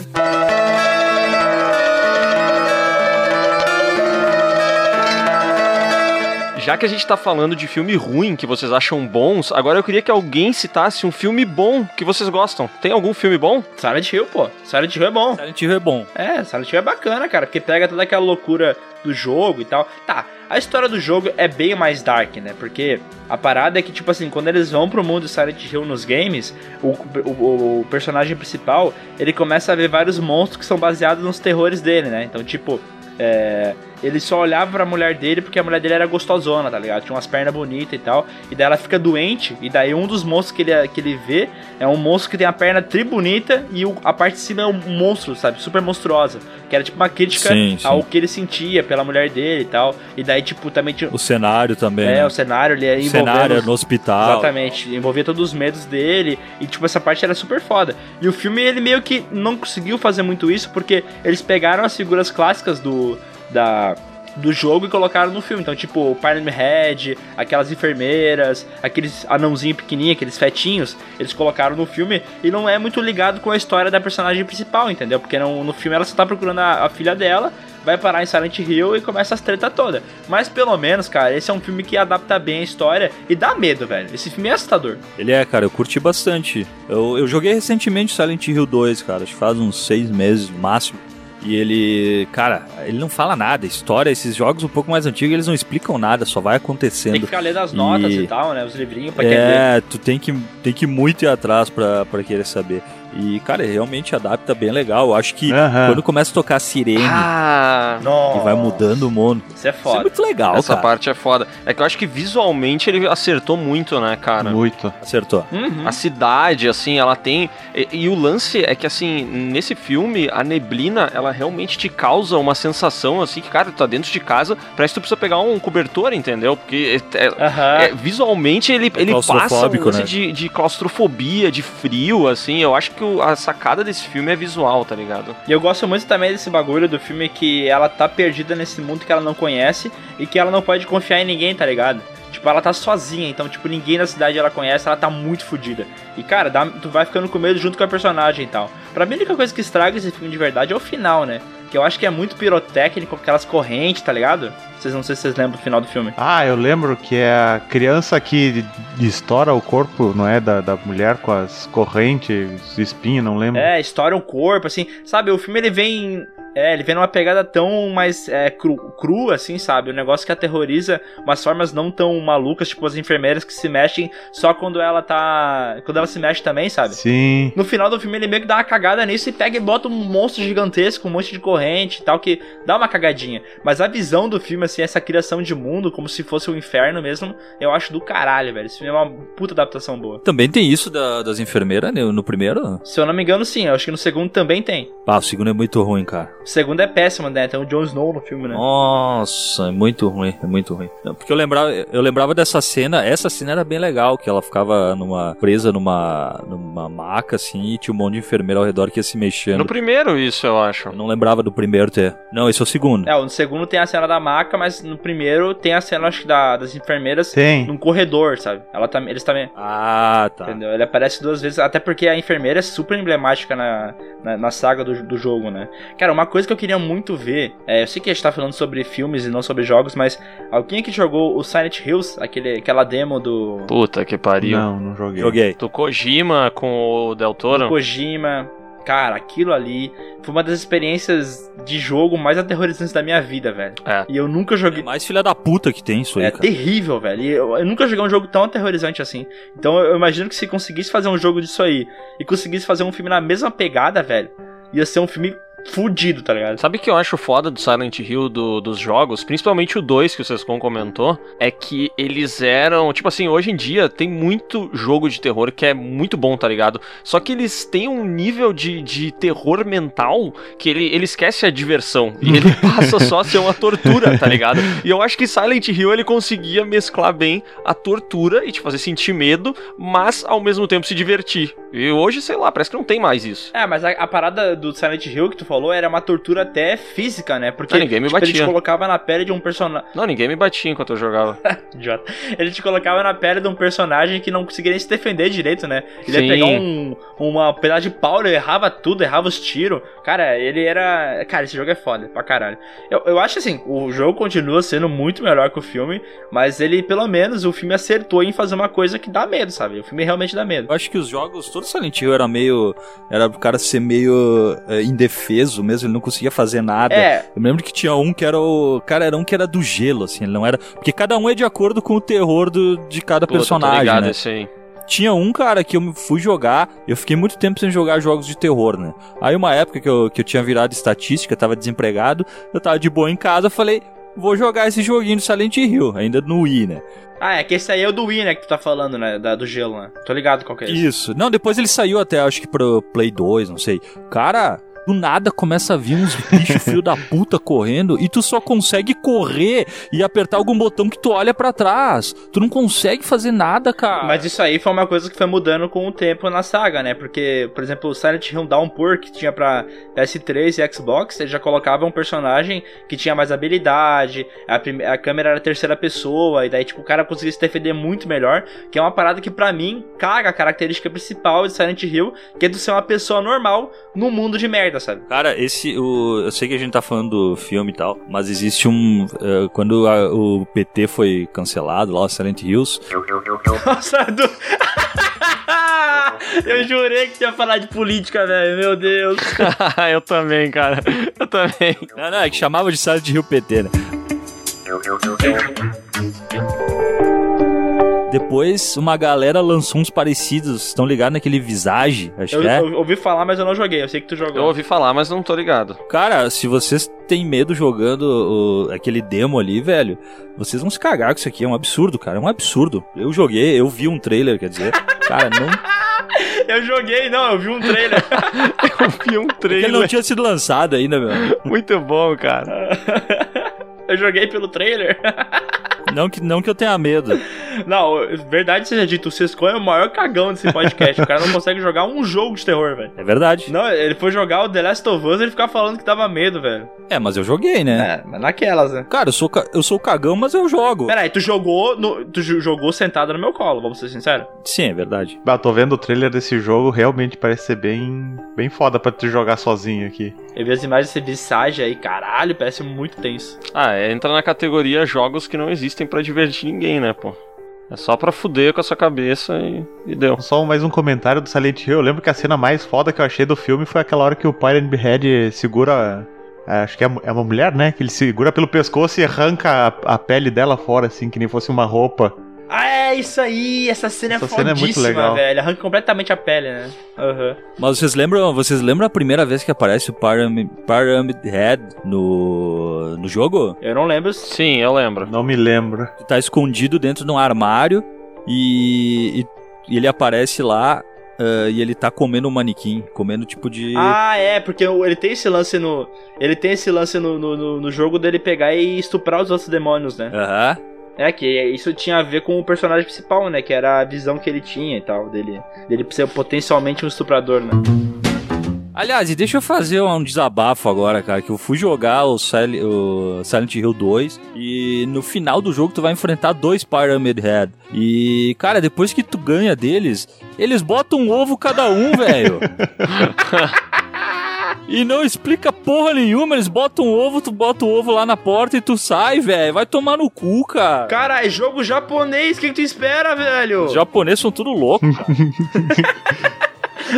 Já que a gente tá falando de filme ruim que vocês acham bons, agora eu queria que alguém citasse um filme bom que vocês gostam. Tem algum filme bom? Silent Hill, pô. Silent Hill é bom. Silent Hill é bom. É, Silent Hill é bacana, cara, porque pega toda aquela loucura do jogo e tal. Tá, a história do jogo é bem mais dark, né? Porque a parada é que, tipo assim, quando eles vão pro mundo Silent Hill nos games, o, o, o personagem principal, ele começa a ver vários monstros que são baseados nos terrores dele, né? Então, tipo, é, ele só olhava pra mulher dele porque a mulher dele era gostosona, tá ligado? Tinha umas pernas bonitas e tal. E daí ela fica doente. E daí um dos monstros que ele, que ele vê é um monstro que tem a perna tri bonita e o- a parte de cima é um monstro, sabe? Super monstruosa. Que era tipo uma crítica Sim, sim. ao que ele sentia pela mulher dele e tal. E daí, tipo, também tinha. O cenário também. É, né? o cenário ele O cenário no hospital. Exatamente, envolvia todos os medos dele e tipo essa parte era super foda. E o filme ele meio que não conseguiu fazer muito isso porque eles pegaram as figuras clássicas do da do jogo e colocaram no filme. Então, tipo, o Head, aquelas enfermeiras, aqueles anãozinho pequenininho, aqueles fetinhos, eles colocaram no filme e não é muito ligado com a história da personagem principal, entendeu? Porque no, no filme ela só tá procurando a, a filha dela, vai parar em Silent Hill e começa as treta toda. Mas pelo menos, cara, esse é um filme que adapta bem a história e dá medo, velho. Esse filme é assustador. Ele é, cara, eu curti bastante. Eu, eu joguei recentemente Silent Hill 2, cara, acho que faz uns seis meses no máximo. E ele, cara, ele não fala nada. História, esses jogos um pouco mais antigos, eles não explicam nada, só vai Tem que acontecendo. ficar lendo as notas E- e, tal, né? Os livrinhos pra quem. É, tu tem que, tem que muito ir atrás pra, pra querer saber. E, cara, ele realmente adapta bem legal. Eu acho que Aham. quando começa a tocar sirene Ah, e vai mudando o mundo. Isso é Isso é foda. muito legal, essa cara. parte é foda. É que eu acho que visualmente ele acertou muito, né, cara? Muito. Acertou. Uhum. A cidade, assim, ela tem. E, e o lance é que, assim, nesse filme, a neblina, ela realmente te causa uma sensação, assim, que, cara, tu tá dentro de casa, parece que tu precisa pegar um cobertor, entendeu? Porque é- é- Aham. é, visualmente ele, ele passa um lance né? de, de claustrofobia, de frio, assim. Eu acho que o- a sacada desse filme é visual, tá ligado? E eu gosto muito também desse bagulho do filme que ela tá perdida nesse mundo que ela não conhece e que ela não pode confiar em ninguém, tá ligado? Tipo, ela tá sozinha, então, tipo, ninguém na cidade ela conhece, ela tá muito fodida. E, cara, dá- tu vai ficando com medo junto com a personagem e tal. Pra mim, a única coisa que estraga esse filme de verdade é o final, né? Que eu acho que é muito pirotécnico, aquelas correntes, tá ligado? Vocês não sei se vocês lembram do final do filme. Ah, eu lembro que é a criança que estoura o corpo, não é? Da, da mulher com as correntes, espinho, não lembro. É, estoura um corpo, assim. Sabe, o filme ele vem. É, ele vem numa pegada tão mais é, cru, crua, assim, sabe? Um negócio que aterroriza umas formas não tão malucas, tipo as enfermeiras que se mexem só quando ela tá. Quando ela se mexe também, sabe? Sim. No final do filme ele meio que dá uma cagada nisso e pega e bota um monstro gigantesco, um monte de corrente e tal, que dá uma cagadinha. Mas a visão do filme, assim, essa criação de mundo, como se fosse o inferno mesmo, eu acho do caralho, velho. Esse filme é uma puta adaptação boa. Também tem isso da- das enfermeiras né, no primeiro? Se eu não me engano, sim. Eu acho que no segundo também tem. Ah, o segundo é muito ruim, cara. O segundo é péssimo, né? Tem o Jon Snow no filme, né? Nossa, é muito ruim, é muito ruim. Porque eu lembrava, eu lembrava dessa cena, essa cena era bem legal, que ela ficava numa presa numa, numa maca assim, e tinha um monte de enfermeira ao redor que ia se mexendo. No primeiro, isso, eu acho. Eu não lembrava do primeiro ter. Não, esse é o segundo. É, no segundo tem a cena da maca, mas no primeiro tem a cena, acho que, da, das enfermeiras Tem. num corredor, sabe? Ela tá, eles também. Ah, tá. Entendeu? Ele aparece duas vezes, até porque a enfermeira é super emblemática na, na, na saga do, do jogo, né? Cara, uma coisa que eu queria muito ver, é, eu sei que a gente tá falando sobre filmes e não sobre jogos, mas alguém que jogou o Silent Hills, aquele, aquela demo do, Puta que pariu. Não, não joguei. Joguei. Do Kojima com o Del do Toro. Kojima. Cara, aquilo ali foi uma das experiências de jogo mais aterrorizantes da minha vida, velho. É. E eu nunca É joguei. mais filha da puta que tem isso aí, É cara. terrível, velho. E eu, eu nunca joguei um jogo tão aterrorizante assim. Então eu imagino que se conseguisse fazer um jogo disso aí e conseguisse fazer um filme na mesma pegada, velho, ia ser um filme fudido, tá ligado? Sabe o que eu acho foda do Silent Hill do- dos jogos, principalmente o 2 que o Sescon comentou, é que eles eram, tipo assim, hoje em dia tem muito jogo de terror que é muito bom, tá ligado? Só que eles têm um nível de, de terror mental que ele, ele esquece a diversão e ele (laughs) passa só a ser uma tortura, tá ligado? E eu acho que Silent Hill ele conseguia mesclar bem a tortura e te fazer sentir medo, mas ao mesmo tempo se divertir. E hoje, sei lá, parece que não tem mais isso. É, mas a, a parada do Silent Hill que tu falou era uma tortura até física, né? Porque Ah, ninguém me tipo, ele te batia. colocava na pele de um personagem. Não, ninguém me batia enquanto eu jogava. (laughs) Idiota. Ele te colocava na pele de um personagem que não conseguia nem se defender direito, né? Ele Sim. ia pegar um, uma pedaço de pau, ele errava tudo, errava os tiros. Cara, ele era. Cara, esse jogo é foda pra caralho. Eu, eu acho assim, o jogo continua sendo muito melhor que o filme, mas ele, pelo menos, o filme acertou em fazer uma coisa que dá medo, sabe? O filme realmente dá medo. Eu acho que os jogos, todo Silent Hill era meio. Era pro cara ser meio é, indefeso mesmo, ele não conseguia fazer nada. É, Eu me lembro que tinha um que era o. Cara, era um que era do gelo, assim, ele não era. Porque cada um é de acordo com o terror do, de cada tô personagem. ligado, né? aí. Tinha um, cara, que eu fui jogar, eu fiquei muito tempo sem jogar jogos de terror, né? Aí uma época que eu, que eu tinha virado estatística, tava desempregado, eu tava de boa em casa, eu falei, vou jogar esse joguinho do Silent Hill, ainda no Wii, né? Ah, é que esse aí é o do Wii, né, que tu tá falando, né, da, do gelo, né? Tô ligado qual que é esse. Isso. Não, depois ele saiu até, acho que pro Play 2, não sei. Cara, do nada começa a vir uns bichos filho da puta correndo e tu só consegue correr e apertar algum botão que tu olha pra trás. Tu não consegue fazer nada, cara. Mas isso aí foi uma coisa que foi mudando com o tempo na saga, né? Porque, por exemplo, o Silent Hill Downpour, que tinha pra PS3 e Xbox, ele já colocava um personagem que tinha mais habilidade, a, prime- a câmera era terceira pessoa, e daí, tipo, o cara conseguia se defender muito melhor, que é uma parada que, pra mim, caga a característica principal de Silent Hill, que é de ser uma pessoa normal num mundo de merda, sabe? Cara, esse. O, eu sei que a gente tá falando do filme e tal, mas existe um. eh, quando a- o PT foi cancelado lá, o Silent Hills. Nossa, (laughs) do... Eu jurei que ia falar de política, velho, meu Deus. (laughs) eu também, cara. Eu também. Não, não, é que chamava de Silent Hill PT, né? Depois, uma galera lançou uns parecidos. Estão ligados naquele Visage? Acho Eu, que é. eu ouvi falar, mas eu não joguei. Eu sei que tu jogou. Eu ouvi falar, mas não tô ligado. Cara, se vocês têm medo jogando o- aquele demo ali, velho, vocês vão se cagar com isso aqui. É um absurdo, cara. É um absurdo. Eu joguei, eu vi um trailer, quer dizer. (laughs) Cara, não. Eu joguei, não, eu vi um trailer. (laughs) Eu vi um Porque ele não trailer. tinha sido lançado ainda, meu. Muito bom, cara. (laughs) eu joguei pelo trailer. Não que, não que eu tenha medo. Não, verdade seja dito, o Sescon é o maior cagão desse podcast. o cara não consegue jogar um jogo de terror, velho. É verdade. Não, ele foi jogar o The Last of Us e ele ficava falando que dava medo, velho. É, mas eu joguei, né? É, mas naquelas, né? Cara, eu sou, eu sou cagão, mas eu jogo. Peraí, tu jogou, no, tu jo- jogou sentado no meu colo, vamos ser sinceros. Sim, é verdade. Bah, tô vendo o trailer desse jogo, realmente parece ser bem, bem foda pra tu jogar sozinho aqui. Eu vi as imagens desse visagem aí, caralho, parece muito tenso. Ah, é, entra na categoria jogos que não existem pra divertir ninguém, né, pô? É só pra fuder com a sua cabeça e, e deu. Só mais um comentário do Silent Hill. Eu lembro que a cena mais foda que eu achei do filme foi aquela hora que o Pyron Behead segura. Acho que é é uma mulher, né? Que ele segura pelo pescoço e arranca a, a pele dela fora, assim, que nem fosse uma roupa. Ah, é isso aí, essa cena Essa é cena é muito fodíssima, legal. velho. Arranca completamente a pele, né? Aham. Mas vocês lembram, vocês lembram a primeira vez que aparece o Pyramid, Pyramid Head no, no jogo? Eu não lembro. Sim, eu lembro. Não me lembro. Tá escondido dentro de um armário e, e- e ele aparece lá ah, e ele tá comendo um manequim, comendo tipo de... Ah, é, porque ele tem esse lance no. Ele tem esse lance no, no, no- no jogo dele pegar e estuprar os outros demônios, né? Aham. É, que isso tinha a ver com o personagem principal, né? Que era a visão que ele tinha e tal, dele, dele ser potencialmente um estuprador, né? Aliás, e deixa eu fazer um desabafo agora, cara, que eu fui jogar o, Sil- o Silent Hill 2 e no final do jogo tu vai enfrentar dois Pyramid Head. E, cara, depois que tu ganha deles, eles botam um ovo cada um, velho. (laughs) E não explica porra nenhuma, eles botam um ovo, tu bota o ovo lá na porta e tu sai, velho. Vai tomar no cu, cara. Cara, é jogo japonês, o que, que tu espera, velho? Os japoneses são tudo louco, cara. (laughs)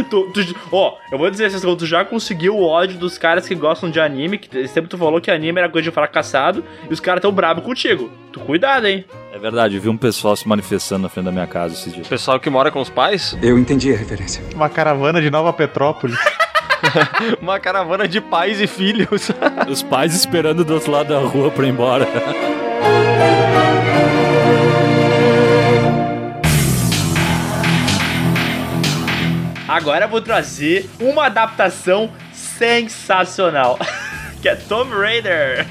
Tu, tu- ó, eu vou dizer essas coisas, tu já conseguiu o ódio dos caras que gostam de anime, que sempre tu falou que anime era coisa de fracassado, e os caras tão bravos contigo. Tu cuidado, hein? É verdade, eu vi um pessoal se manifestando na frente da minha casa esses dias. Pessoal que mora com os pais, Eu entendi a referência. Uma caravana de Nova Petrópolis. (laughs) (laughs) uma caravana de pais e filhos. (laughs) Os pais esperando do outro lado da rua pra ir embora. Agora eu vou trazer uma adaptação sensacional. (laughs) que é Tomb Raider.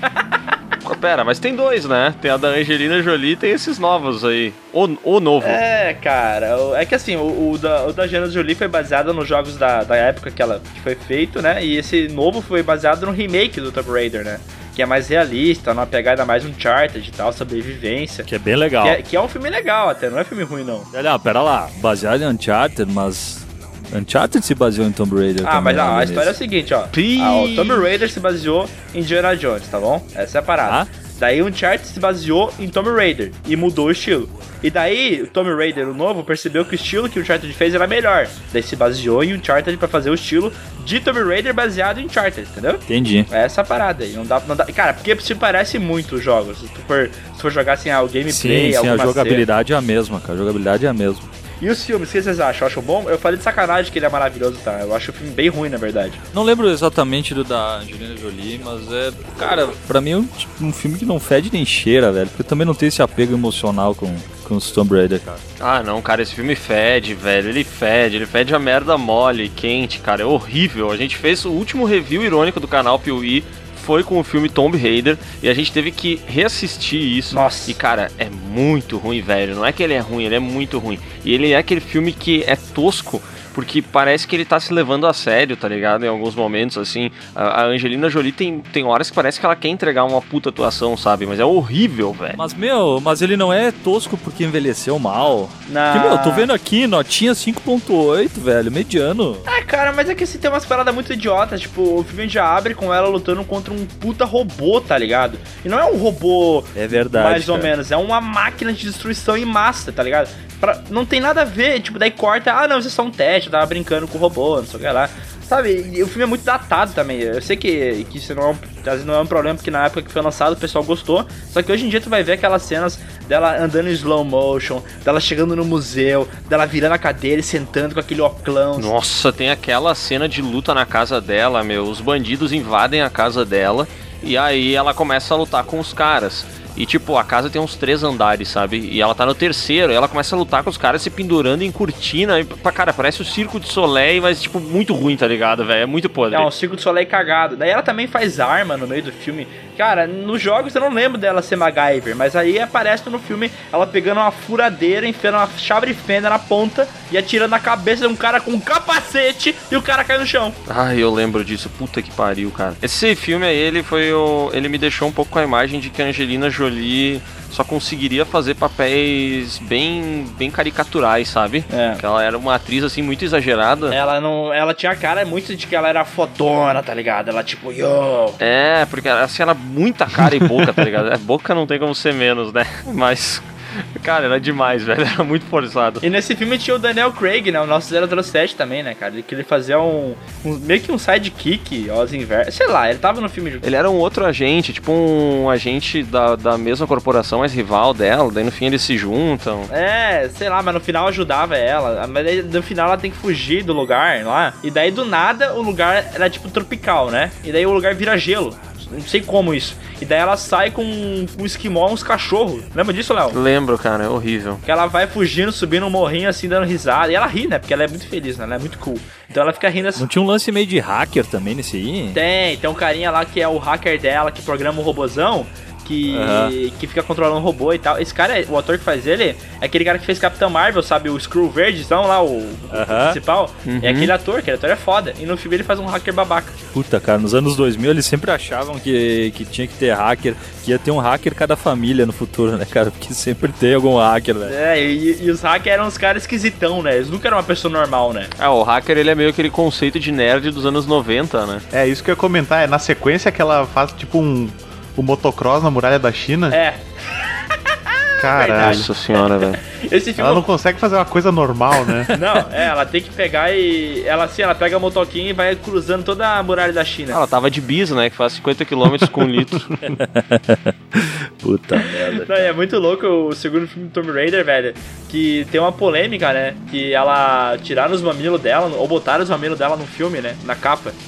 Pera, mas tem dois, né? Tem a da Angelina Jolie e tem esses novos aí. O, o novo. É, cara, é que assim, o, o da, o da Angelina Jolie foi baseado nos jogos da, da época que ela que foi feito, né? E esse novo foi baseado no remake do Tomb Raider, né? Que é mais realista, numa pegada mais Uncharted e tal, sobrevivência. Que é bem legal. Que é, que é um filme legal até, não é filme ruim não. Olha, pera lá. Baseado em Uncharted, mas. Uncharted se baseou em Tomb Raider. Ah, também, mas a, né, a história é o Vinícius? seguinte, ó. Pi- Ah, o Tomb Raider se baseou em Indiana Jones, tá bom? Essa é a parada. Ah. Daí o Uncharted se baseou em Tomb Raider e mudou o estilo. E daí o Tomb Raider, o novo, percebeu que o estilo que o Uncharted fez era melhor. Daí se baseou em Uncharted pra fazer o estilo de Tomb Raider baseado em Uncharted, entendeu? Entendi. É essa parada aí. Não dá, não dá. Cara, porque se parece muito os jogos. Se tu for, se for jogar assim, ah, o gameplay, Sim, sim, a jogabilidade é a mesma, cara. A jogabilidade é a mesma. E os filmes, o que vocês acham? Acham bom? Eu falei de sacanagem que ele é maravilhoso, tá? Eu acho o filme bem ruim, na verdade. Não lembro exatamente do da Angelina Jolie, mas é. Cara, pra mim é um, tipo, um filme que não fede nem cheira, velho. Porque eu também não tenho esse apego emocional com, com os Tomb Raider, cara. Ah, não, cara, esse filme fede, velho. Ele fede, ele fede a merda mole, quente, cara. É horrível. A gente fez o último review irônico do canal Piuí. Foi com o filme Tomb Raider e a gente teve que reassistir isso. Nossa. E cara, é muito ruim, velho. Não é que ele é ruim, ele é muito ruim. E ele é aquele filme que é tosco porque parece que ele tá se levando a sério, tá ligado? Em alguns momentos, assim. A, Angelina Jolie tem, tem horas que parece que ela quer entregar uma puta atuação, sabe? Mas é horrível, velho. Mas, meu, mas ele não é tosco porque envelheceu mal. Na... Que, meu, tô vendo aqui, notinha 5.8, velho, mediano. Ah, cara, mas é que assim, tem umas paradas muito idiotas. Tipo, o filme já abre com ela lutando contra um puta robô, tá ligado? E não é um robô É verdade. mais ou cara. menos, é uma máquina de destruição em massa, tá ligado? Pra- não tem nada a ver, tipo, daí corta, ah não, isso é só um teste, eu tava brincando com o robô, não sei o que lá. Sabe, e o filme é muito datado também. Eu sei que, que isso não é, um, não é um problema, porque na época que foi lançado o pessoal gostou. Só que hoje em dia tu vai ver aquelas cenas dela andando em slow motion, dela chegando no museu, dela virando a cadeira e sentando com aquele oclão. Nossa, tem aquela cena de luta na casa dela, meu. Os bandidos invadem a casa dela e aí ela começa a lutar com os caras. E tipo, a casa tem uns três andares, sabe? E ela tá no terceiro, e ela começa a lutar com os caras se pendurando em cortina. E, cara, parece o Circo de Soleil, mas tipo, muito ruim, tá ligado, velho? É muito podre. É um Circo de Soleil cagado. Daí ela também faz arma no meio do filme. Cara, nos jogos eu não lembro dela ser MacGyver, mas aí aparece no filme ela pegando uma furadeira, enfiando uma chave de fenda na ponta e atirando na cabeça de um cara com um capacete e o cara cai no chão. Ai, eu lembro disso. Puta que pariu, cara. Esse filme aí, ele foi o. Ele me deixou um pouco com a imagem de que a Angelina Jolie só conseguiria fazer papéis bem, bem caricaturais, sabe? É. Que ela era uma atriz assim muito exagerada. Ela não. Ela tinha a cara muito de que ela era fodona, tá ligado? Ela tipo, yo. É, porque assim, era muita cara e boca, tá ligado? É, boca não tem como ser menos, né? (laughs) Mas, cara, era demais, (laughs) velho. Era muito forçado. E nesse filme tinha o Daniel Craig, né? O nosso 007 também, né, cara? Que ele fazia um, um- meio que um sidekick aos inversos. Sei lá, ele tava no filme junto. Ele era um outro agente, tipo um agente da, da mesma corporação, mas rival dela. Daí no fim eles se juntam. É, sei lá, mas no final ajudava ela. Mas daí, no final ela tem que fugir do lugar lá. E daí do nada o lugar era tipo tropical, né? E daí o lugar vira gelo. Não sei como isso. E daí ela sai com um esquimó, uns cachorros. Lembra disso, Léo? Lembro, cara, é horrível. Que ela vai fugindo, subindo um morrinho assim, dando risada. E ela ri, né? Porque ela é muito feliz, né? Ela é muito cool. Então ela fica rindo assim. Não tinha um lance meio de hacker também nesse aí? Tem, tem um carinha lá que é o hacker dela, que programa o robozão. Que, Aham. que fica controlando um robô e tal. Esse cara, o ator que faz ele, é aquele cara que fez Capitão Marvel, sabe? O Screw Verdezão lá, o, o Aham. principal. É aquele ator, aquele ator é foda. E no filme ele faz um hacker babaca. Puta, cara, nos anos 2000 eles sempre achavam que, que tinha que ter hacker, que ia ter um hacker cada família no futuro, né, cara? Porque sempre tem algum hacker, velho. É, e, e os hackers eram uns caras esquisitão, né? Eles nunca eram uma pessoa normal, né? É, o hacker ele é meio aquele conceito de nerd dos anos 90, né? É isso que eu ia comentar. É na sequência que ela faz tipo um, um motocross na muralha da China. É, Caralho. Nossa senhora, velho. Esse filme Ela não consegue fazer uma coisa normal, né? (laughs) Não, é, ela tem que pegar e. Ela assim, ela pega a motoquinha e vai cruzando toda a muralha da China. Ela tava de bis, né? Que faz 50 km com um litro. (laughs) Puta merda. Não, e é muito louco o segundo filme do Tomb Raider, velho. Que tem uma polêmica, né? Que ela tiraram os mamilos dela, ou botaram os mamilos dela no filme, né? Na capa. (laughs)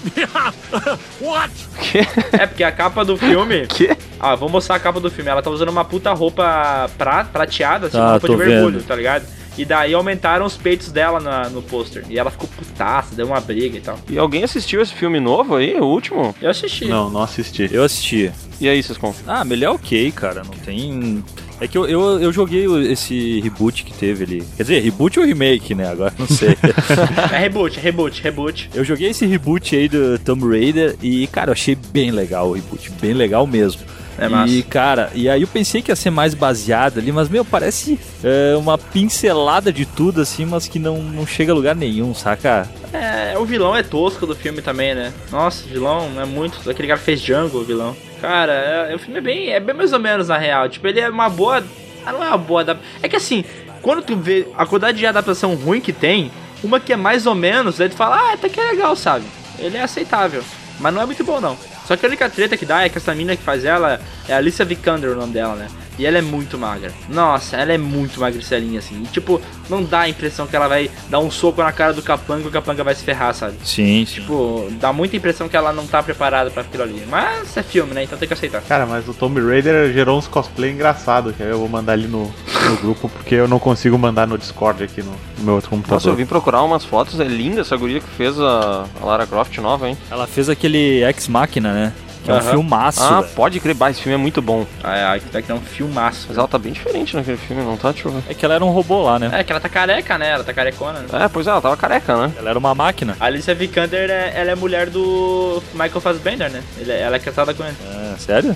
Que? É, porque a capa do filme. Que? Ah, vou mostrar a capa do filme. Ela tá usando uma puta roupa pra, prateada, assim, Ah, roupa tô de mergulho, vendo. tá ligado? E daí aumentaram os peitos dela na- no pôster. E ela ficou putaça, deu uma briga e tal. E alguém assistiu esse filme novo aí, o último? Eu assisti. Não, não assisti. Eu assisti. E aí, Sescon? Ah, ele é ok, cara. Não tem. É que eu, eu, eu joguei esse reboot que teve ali. Quer dizer, reboot ou remake, né? Agora não sei. (laughs) É reboot, reboot, reboot. eu joguei esse reboot aí do Tomb Raider e, cara, eu achei bem legal o reboot. Bem legal mesmo. É massa. E, cara, e aí eu pensei que ia ser mais baseado ali, mas, meu, parece é, uma pincelada de tudo, assim, mas que não, não chega a lugar nenhum, saca? É, o vilão é tosco do filme também, né? Nossa, o vilão é muito. Aquele cara fez Django, o vilão. Cara, é- o filme é bem, é bem mais ou menos na real. Tipo, ele é uma boa. Ah, não é uma boa adaptação. É que assim, quando tu vê a quantidade de adaptação ruim que tem, uma que é mais ou menos, aí tu fala, ah, até que é legal, sabe? Ele é aceitável. Mas não é muito bom, não. Só que a única treta que dá é que essa mina que faz ela é a Alicia Vikander, o nome dela, né? E ela é muito magra. Nossa, ela é muito magricelinha, assim. E, tipo, não dá a impressão que ela vai dar um soco na cara do Capanga e o Capanga vai se ferrar, sabe? Sim, sim. Tipo, dá muita impressão que ela não tá preparada pra aquilo ali. Mas é filme, né? Então tem que aceitar. Cara, mas o Tomb Raider gerou uns cosplay engraçados, que aí eu vou mandar ali no, no grupo, porque eu não consigo mandar no Discord aqui no, no meu outro Nossa, eu computador. vim procurar umas fotos, é linda essa guria que fez a, a Lara Croft nova, hein? Ela fez aquele Ex Machina, né? Que é um Aham. filmaço. Ah, velho. pode crer, bah, esse filme é muito bom. Ah, é, tá aqui é um filmaço. Mas ela tá bem diferente naquele filme, não tá? Deixa eu ver. É que ela era um robô lá, né? É que ela tá careca, né? Ela tá carecona, né? É, pois é, ela tava careca, né? Ela era uma máquina. A Alicia Vikander, é, ela é mulher do Michael Fassbender, né? Ele- ela é casada com ele. É, sério?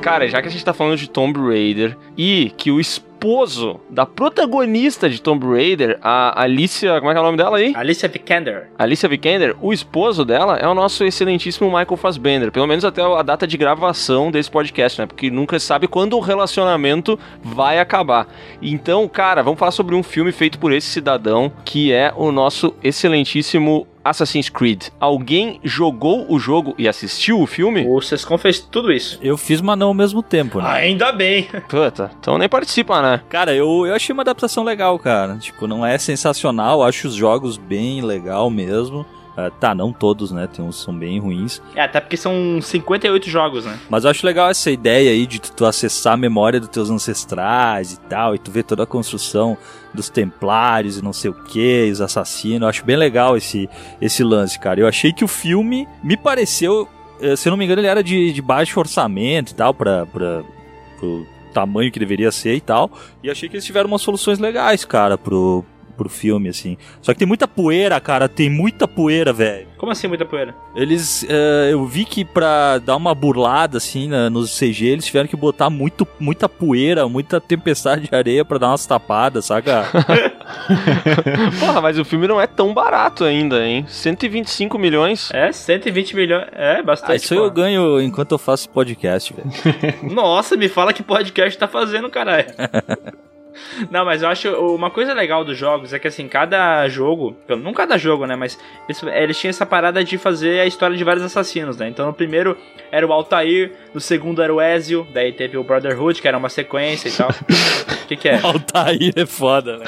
Cara, já que a gente tá falando de Tomb Raider e que o esposo da protagonista de Tomb Raider, a Alicia, como é que é o nome dela aí? Alicia Vikander. Alicia Vikander, o esposo dela é o nosso excelentíssimo Michael Fassbender, pelo menos até a data de gravação desse podcast, né? Porque nunca se sabe quando o relacionamento vai acabar. Então, cara, vamos falar sobre um filme feito por esse cidadão, que é o nosso excelentíssimo Assassin's Creed. Alguém jogou o jogo e assistiu o filme? O Sescon fez tudo isso. Eu fiz, mas não ao mesmo tempo, né? Ainda bem. Puta, então nem participa, né? Cara, eu, eu achei uma adaptação legal, cara. Tipo, não é sensacional, acho os jogos bem legal mesmo. Ah, tá, não todos, né? Tem uns que são bem ruins. É, até porque são 58 jogos, né? Mas eu acho legal essa ideia aí de tu acessar a memória dos teus ancestrais e tal, e tu ver toda a construção dos templários e não sei o que, os assassinos. Eu acho bem legal esse, esse lance, cara. Eu achei que o filme me pareceu, eh, se eu não me engano, ele era de, de baixo orçamento e tal, pra, pra, pro tamanho que deveria ser e tal. E achei que eles tiveram umas soluções legais, cara, pro, pro filme, assim. Só que tem muita poeira, cara, tem muita poeira, velho. Como assim muita poeira? Eles, eh, eu vi que pra dar uma burlada assim na- nos CG, eles tiveram que botar muito, muita poeira, muita tempestade de areia pra dar umas tapadas, saca? (laughs) Porra, mas o filme não é tão barato ainda, hein? 125 milhões. É, 120 milhões. É, bastante. Ah, isso aí eu ganho enquanto eu faço podcast, velho. (laughs) Nossa, me fala que podcast tá fazendo, caralho. (laughs) Não, mas eu acho uma coisa legal dos jogos é que assim, cada jogo, não cada jogo, né, mas eles, eles tinham essa parada de fazer a história de vários assassinos, né? Então no primeiro era o Altair, no segundo era o Ezio, daí teve o Brotherhood, que era uma sequência e tal. O (laughs) que que é? Altair é foda, né?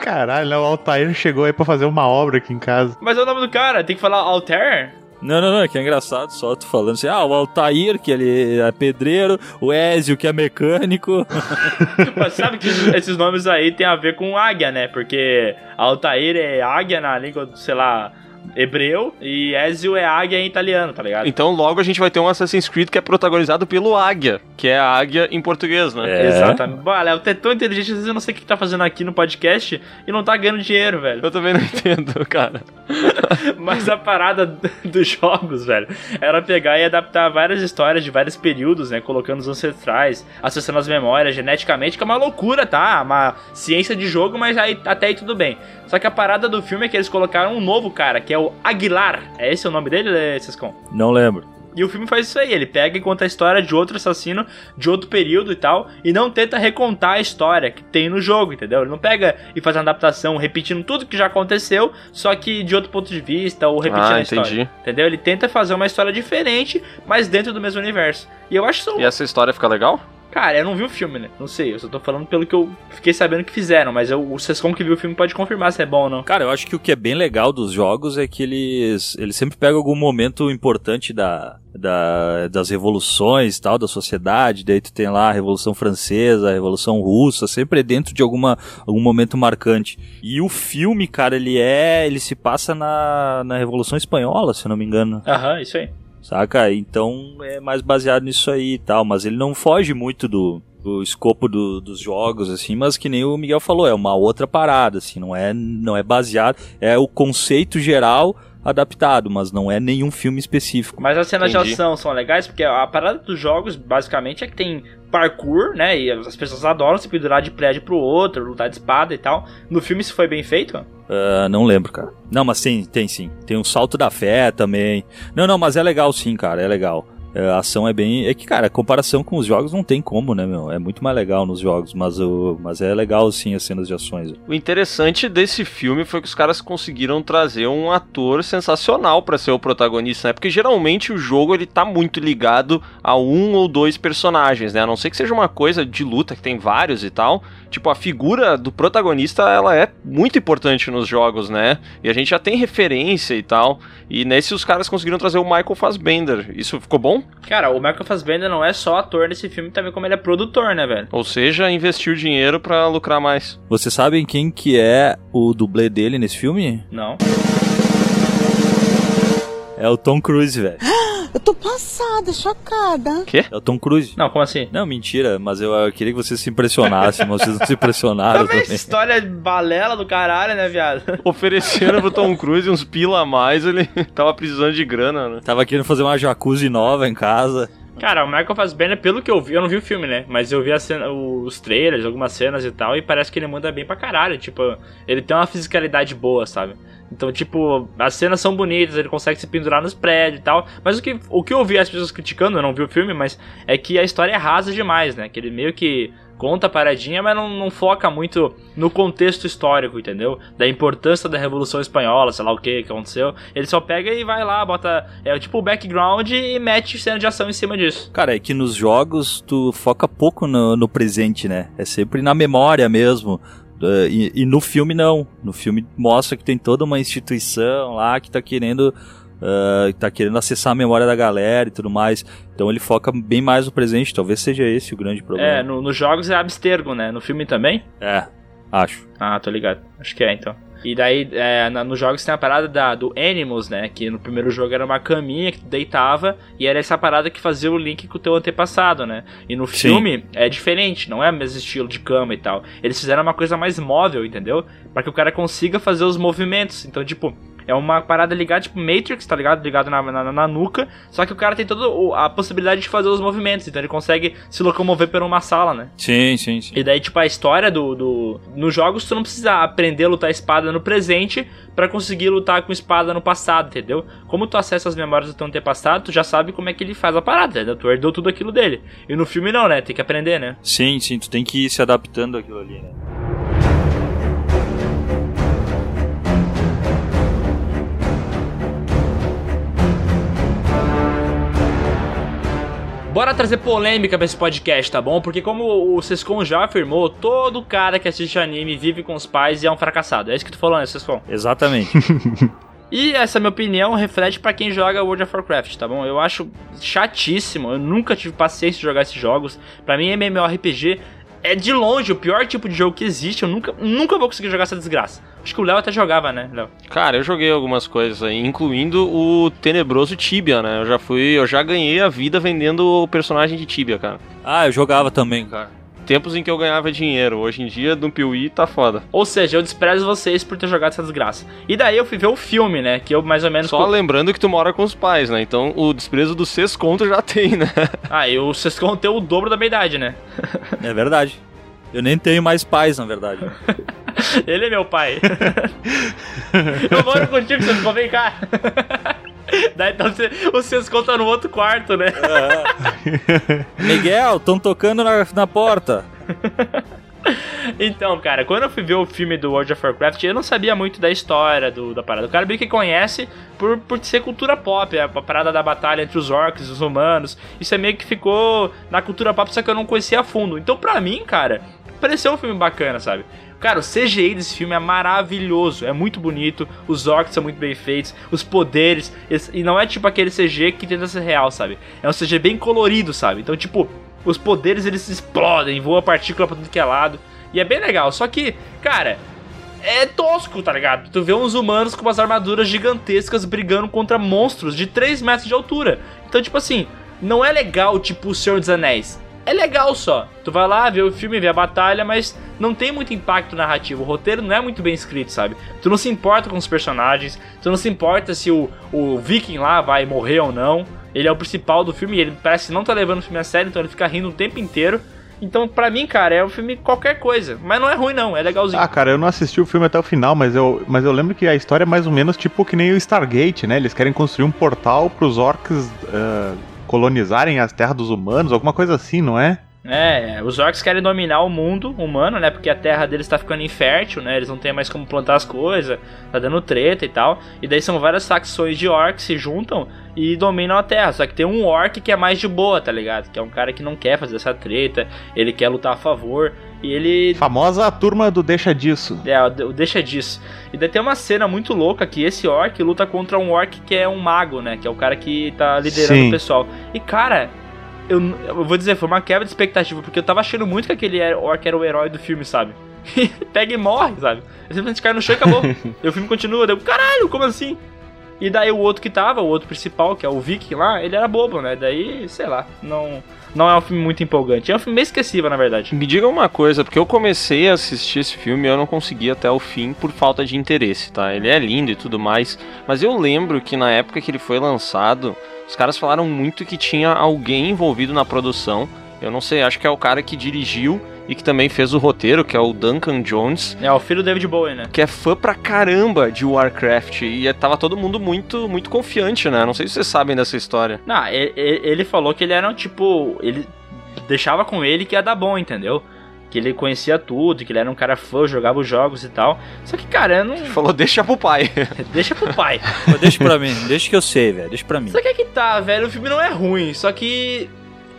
Caralho, né, o Altair chegou aí pra fazer uma obra aqui em casa. Mas é o nome do cara, tem que falar Altair? Não, não, não, é que é engraçado só tu falando assim, ah, o Altair, que ele é pedreiro, o Ezio, que é mecânico. (laughs) Mas sabe que esses nomes aí tem a ver com águia, né? Porque Altair é águia na língua, sei lá, hebreu e Ezio é águia em italiano, tá ligado? Então logo a gente vai ter um Assassin's Creed que é protagonizado pelo Águia, que é a águia em português, né? É. Exatamente. Bah, Léo, tu é tão inteligente, às vezes eu não sei o que tá fazendo aqui no podcast e não tá ganhando dinheiro, velho. Eu também não entendo, (laughs) cara. (laughs) Mas a parada (laughs) dos jogos, velho, era pegar e adaptar várias histórias de vários períodos, né? Colocando os ancestrais, acessando as memórias geneticamente, que é uma loucura, tá? Uma ciência de jogo, mas aí, até aí tudo bem. Só que a parada do filme é que eles colocaram um novo cara, que é o Aguilar. É esse o nome dele, Sescon? Não lembro. E o filme faz isso aí, ele pega e conta a história de outro assassino de outro período e tal, e não tenta recontar a história que tem no jogo, entendeu? Ele não pega e faz uma adaptação repetindo tudo que já aconteceu, só que de outro ponto de vista, ou repetindo Ah, a história. entendi. Entendeu? Ele tenta fazer uma história diferente, mas dentro do mesmo universo. E eu acho isso. E essa história fica legal? Cara, eu não vi o filme, né? Não sei, eu só tô falando pelo que eu fiquei sabendo que fizeram, mas eu, o Sescom que viu o filme pode confirmar se é bom ou não. Cara, eu acho que o que é bem legal dos jogos é que eles, eles sempre pegam algum momento importante da, da, das revoluções e tal, da sociedade. Daí tu tem lá a Revolução Francesa, a Revolução Russa, sempre é dentro de alguma, algum momento marcante. E o filme, cara, ele é. Ele se passa na, na Revolução Espanhola, se eu não me engano. Aham, isso aí. Saca? Então é mais baseado nisso aí e tal. Mas ele não foge muito do, do escopo do- dos jogos, assim, mas que nem o Miguel falou, é uma outra parada, assim, não é, não é baseado. É o conceito geral adaptado, mas não é nenhum filme específico. Mas as cenas Entendi. de ação são legais, porque a parada dos jogos, basicamente, é que tem parkour, né? E as pessoas adoram se pendurar de prédio pro outro, lutar de espada e tal. No filme isso foi bem feito? Ah, não lembro, cara. Não, mas tem, tem sim. Tem um salto da fé também. Não, não, mas é legal sim, cara, é legal. É, a ação é bem. É que, cara, a comparação com os jogos não tem como, né, meu? É muito mais legal nos jogos, mas, o... mas é legal sim as cenas de ações. O interessante desse filme foi que os caras conseguiram trazer um ator sensacional pra ser o protagonista, né? Porque geralmente o jogo ele tá muito ligado a um ou dois personagens, né? A não ser que seja uma coisa de luta que tem vários e tal. Tipo, a figura do protagonista ela é muito importante nos jogos, né? E a gente já tem referência e tal. E nesse os caras conseguiram trazer o Michael Fassbender. Isso ficou bom? Cara, o Michael Fassbender não é só ator nesse filme, também como ele é produtor, né, velho? Ou seja, investiu dinheiro pra lucrar mais. Vocês sabem quem que é o dublê dele nesse filme? Não. É o Tom Cruise, velho. (gasps) Eu tô passada, chocada. É o Tom Cruise. Não, como assim? Não, mentira, mas eu, eu queria que vocês se impressionassem, mas (laughs) vocês não se impressionaram Também também. história balela do caralho, né, viado? (laughs) Ofereceram pro Tom Cruise uns pila a mais, ele (laughs) tava precisando de grana, né? Tava querendo fazer uma jacuzzi nova em casa. Cara, o Michael Fassbender, pelo que eu vi, eu não vi o filme, né? Mas eu vi cena- os trailers, algumas cenas e tal, e parece que ele manda bem pra caralho. Tipo, ele tem uma fisicalidade boa, sabe? Então, tipo, as cenas são bonitas, ele consegue se pendurar nos prédios e tal. Mas o que, o que eu vi as pessoas criticando, eu não vi o filme, mas é que a história é rasa demais, né? Que ele meio que conta a paradinha, mas não, não foca muito no contexto histórico, entendeu? Da importância da Revolução Espanhola, sei lá o que que aconteceu. Ele só pega e vai lá, bota é tipo o background e mete cena de ação em cima disso. Cara, é que nos jogos tu foca pouco no, no presente, né? É sempre na memória mesmo. Uh, e, e no filme não. No filme mostra que tem toda uma instituição lá que tá querendo. Uh, tá querendo acessar a memória da galera e tudo mais. Então ele foca bem mais no presente. Talvez seja esse o grande É, problema. no- nos jogos é abstergo, né? No filme também? É, acho. Ah, tô ligado. Acho que é, então. E daí, é, na- nos jogos tem a parada da, do Animals, né? Que no primeiro jogo era uma caminha que tu deitava e era essa parada que fazia o link com o teu antepassado, né? E no Sim. filme é diferente, não é o mesmo estilo de cama e tal. Eles fizeram uma coisa mais móvel, entendeu? Pra que o cara consiga fazer os movimentos. Então, tipo, é uma parada ligada, tipo Matrix, tá ligado? Ligado na, na, na nuca. Só que o cara tem toda a possibilidade de fazer os movimentos. Então ele consegue se locomover por uma sala, né? Sim, sim, sim. E daí, tipo, a história do, do. Nos jogos, tu não precisa aprender a lutar espada no presente pra conseguir lutar com espada no passado, entendeu? Como tu acessa as memórias do teu antepassado, tu já sabe como é que ele faz a parada, entendeu? Tu herdou tudo aquilo dele. E no filme não, né? Tem que aprender, né? Sim, sim, tu tem que ir se adaptando àquilo ali, né? Bora trazer polêmica pra esse podcast, tá bom? Porque como o Sescon já afirmou, todo cara que assiste anime vive com os pais e é um fracassado. É isso que tu falou, né, Sescon? Exatamente. (laughs) E essa minha opinião reflete pra quem joga World of Warcraft, tá bom? Eu acho chatíssimo, eu nunca tive paciência de jogar esses jogos. Pra mim, MMORPG é de longe o pior tipo de jogo que existe. Eu nunca, nunca vou conseguir jogar essa desgraça. Acho que o Léo até jogava, né, Léo? Cara, eu joguei algumas coisas aí, incluindo o tenebroso Tibia, né? Eu já fui, eu já ganhei a vida vendendo o personagem de Tibia, cara. Ah, eu jogava também, cara. Tempos em que eu ganhava dinheiro. Hoje em dia, no Piuí, tá foda. Ou seja, eu desprezo vocês por ter jogado essa desgraça. E daí eu fui ver o filme, né? Que eu mais ou menos. Só lembrando que tu mora com os pais, né? Então o desprezo do Sesconto já tem, né? (laughs) Ah, eu vocês contei o dobro da minha idade, né? (laughs) É verdade. Eu nem tenho mais pais, na verdade. (laughs) Ele é meu pai. eu moro contigo, vocês vão vem cá. (laughs) Daí então você- vocês contam no outro quarto, né? (laughs) Miguel, estão tocando na, na porta. Então, cara, quando eu fui ver o filme do World of Warcraft, eu não sabia muito da história do, da parada. O cara meio que conhece por, por ser cultura pop, a, a parada da batalha entre os orcs e os humanos. Isso é meio que ficou na cultura pop, só que eu não conhecia a fundo. Então, pra mim, cara, pareceu um filme bacana, sabe? Cara, o CGI desse filme é maravilhoso, é muito bonito, os orcs são muito bem feitos, os poderes, e não é tipo aquele CG que tenta ser real, sabe? É um CG bem colorido, sabe? Então, tipo, os poderes eles explodem, voa partícula pra tudo que é lado. E é bem legal. Só que, cara, é tosco, tá ligado? Tu vê uns humanos com umas armaduras gigantescas brigando contra monstros de 3 metros de altura. Então, tipo assim, não é legal, tipo, o Senhor dos Anéis. É legal só. Tu vai lá, vê o filme, vê a batalha, mas não tem muito impacto narrativo. O roteiro não é muito bem escrito, sabe? Tu não se importa com os personagens, tu não se importa se o, o Viking lá vai morrer ou não. Ele é o principal do filme e ele parece não tá levando o filme a sério, então ele fica rindo o tempo inteiro. Então, pra mim, cara, é um filme qualquer coisa. Mas não é ruim, não. É legalzinho. Ah, cara, eu não assisti o filme até o final, mas eu, mas eu lembro que a história é mais ou menos tipo que nem o Stargate, né? Eles querem construir um portal pros orcs ah, colonizarem as terras dos humanos, alguma coisa assim, não é? É, os orcs querem dominar o mundo humano, né? Porque a terra deles tá ficando infértil, né? Eles não têm mais como plantar as coisas, tá dando treta e tal. E daí são várias facções de orcs se juntam e dominam a terra. Só que tem um orc que é mais de boa, tá ligado? Que é um cara que não quer fazer essa treta, ele quer lutar a favor. E ele Famosa turma do Deixa Disso. é, o- deixa disso. E daí tem uma cena muito louca que esse orc luta contra um orc que é um mago, né? Que é o cara que tá liderando Sim. o pessoal. E cara, eu, eu vou dizer, foi uma quebra de expectativa, porque eu tava achando muito que aquele era- orc era o herói do filme, sabe? (laughs) Pega e morre, sabe? Ele simplesmente cai no chão e acabou. (laughs) e o filme continua, deu, caralho, como assim? E daí o outro que tava, o outro principal, que é o Viking lá, ele era bobo, né? Daí, sei lá, não, não é um filme muito empolgante. É um filme meio esquecível, na verdade. Me diga uma coisa, porque eu comecei a assistir esse filme e eu não consegui até o fim por falta de interesse, tá? Ele é lindo e tudo mais, mas eu lembro que na época que ele foi lançado, os caras falaram muito que tinha alguém envolvido na produção. Eu não sei, acho que é o cara que dirigiu e que também fez o roteiro, que é o Duncan Jones, É o filho do David Bowie, né? que é fã pra caramba de Warcraft e tava todo mundo muito muito confiante, né? Não sei se vocês sabem dessa história. Não, ele falou que ele era um tipo. Ele deixava com ele que ia dar bom, entendeu? Que ele conhecia tudo, que ele era um cara fã, jogava os jogos e tal. Só que, cara, eu não. Falou, deixa pro pai. (laughs) Deixa pro pai. Deixa pra mim, deixa que eu sei, velho. Deixa pra mim. Só que é que tá, velho, o filme não é ruim, só que.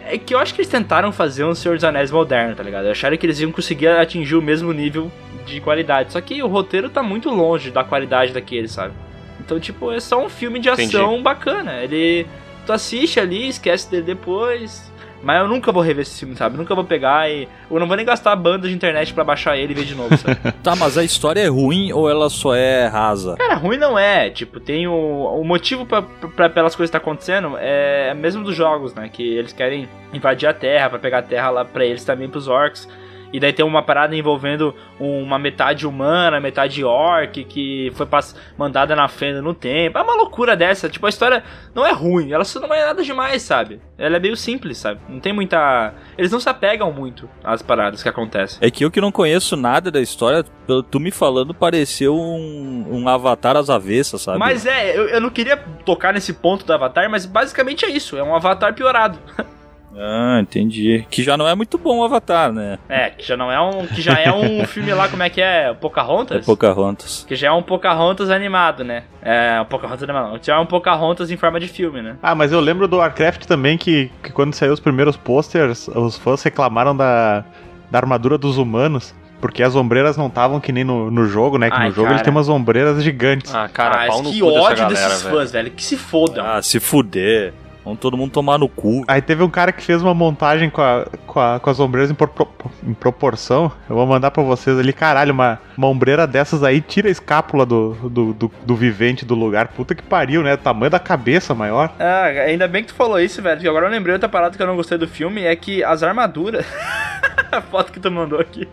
É que eu acho que eles tentaram fazer um Senhor dos Anéis moderno, tá ligado? Acharam que eles iam conseguir atingir o mesmo nível de qualidade. Só que o roteiro tá muito longe da qualidade daquele, sabe? Então, tipo, é só um filme de Entendi. ação bacana. Ele. Tu assiste ali, esquece dele depois. Mas eu nunca vou rever esse filme, sabe? Nunca vou pegar e. Eu não vou nem gastar banda de internet pra baixar ele e ver de novo, sabe? (laughs) Tá, mas a história é ruim ou ela só é rasa? Cara, ruim não é. Tipo, tem o, o motivo pra, pra, pelas coisas que tá acontecendo é mesmo dos jogos, né? Que eles querem invadir a Terra pra pegar a Terra lá pra eles também, pros orcs. E daí tem uma parada envolvendo uma metade humana, metade orc, que foi pass- mandada na fenda no tempo. É uma loucura dessa. Tipo, a história não é ruim, ela só não é nada demais, sabe? Ela é meio simples, sabe? Não tem muita. Eles não se apegam muito às paradas que acontecem. É que eu que não conheço nada da história, tu me falando, pareceu um, um avatar às avessas, sabe? Mas é, eu, eu não queria tocar nesse ponto do Avatar, mas basicamente é isso, é um Avatar piorado. (laughs) Ah, entendi. Que já não é muito bom o avatar, né? É, que já não é um, que já é um (laughs) filme lá como é que é, É Pocahontas? Pocahontas. Que já é um Pocahontas animado, né? É, um Pocahontas animado, não, já é um Pocahontas em forma de filme, né? Ah, mas eu lembro do Warcraft também que, que quando saiu os primeiros posters, os fãs reclamaram da, da armadura dos humanos. Porque as ombreiras não estavam que nem no, no jogo, né? Que Ai, no jogo cara. eles têm umas ombreiras gigantes. Ah, cara, Mas pau no que cu dessa ódio galera, desses velho. fãs, velho, que se fodam. Ah, se fuder. Vamos todo mundo tomar no cu. Aí teve um cara que fez uma montagem com, a, com, a- com as ombreiras em, propor- em proporção. Eu vou mandar pra vocês ali, caralho, uma, uma ombreira dessas aí tira a escápula do, do, do, do vivente do lugar. Puta que pariu, né? O tamanho da cabeça maior. Ah, ainda bem que tu falou isso, velho. Porque agora eu lembrei outra parada que eu não gostei do filme é que as armaduras. (laughs) a foto que tu mandou aqui.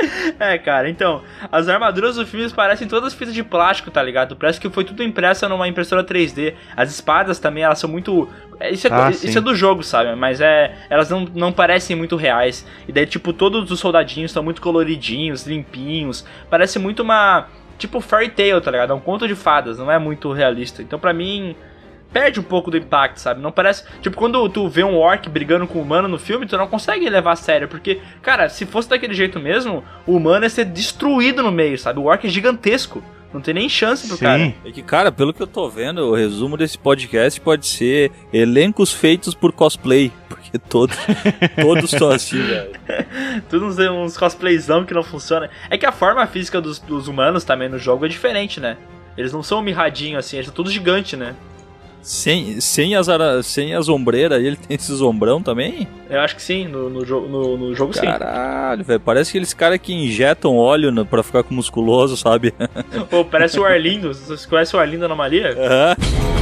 (laughs) É, cara, então, as armaduras do filme parecem todas feitas de plástico, tá ligado? Parece que foi tudo impressa numa impressora 3D. As espadas também, elas são muito. é, Isso é, Ah, isso é do jogo, sabe? Mas é. Elas não, não parecem muito reais. E daí, tipo, todos os soldadinhos estão muito coloridinhos, limpinhos. Parece muito uma. Tipo, fairy tale, tá ligado? É um conto de fadas, não é muito realista. Então, pra mim, perde um pouco do impacto, sabe? Não parece. Tipo, quando tu vê um orc brigando com um humano no filme, tu não consegue levar a sério. Porque, cara, se fosse daquele jeito mesmo, o humano ia ser destruído no meio, sabe? O orc é gigantesco. Não tem nem chance pro cara. Sim. É que, cara, pelo que eu tô vendo, o resumo desse podcast pode ser elencos feitos por cosplay. (laughs) Porque todos todos estão assim, velho. (laughs) Tudo uns, uns cosplayzão que não funciona. É que a forma física dos, dos humanos também no jogo é diferente, né? Eles não são mirradinhos assim, eles são todos gigantes, né? Sem, sem, as, ara- sem as ombreiras, ele tem esses ombrão também? Eu acho que sim, no, no, jo- no, no jogo sim. Caralho, velho. Parece aqueles caras que injetam óleo no, pra ficar com musculoso, sabe? Pô, parece o Arlindo. Vocês conhecem o Arlindo Anomalia? Aham. Vamos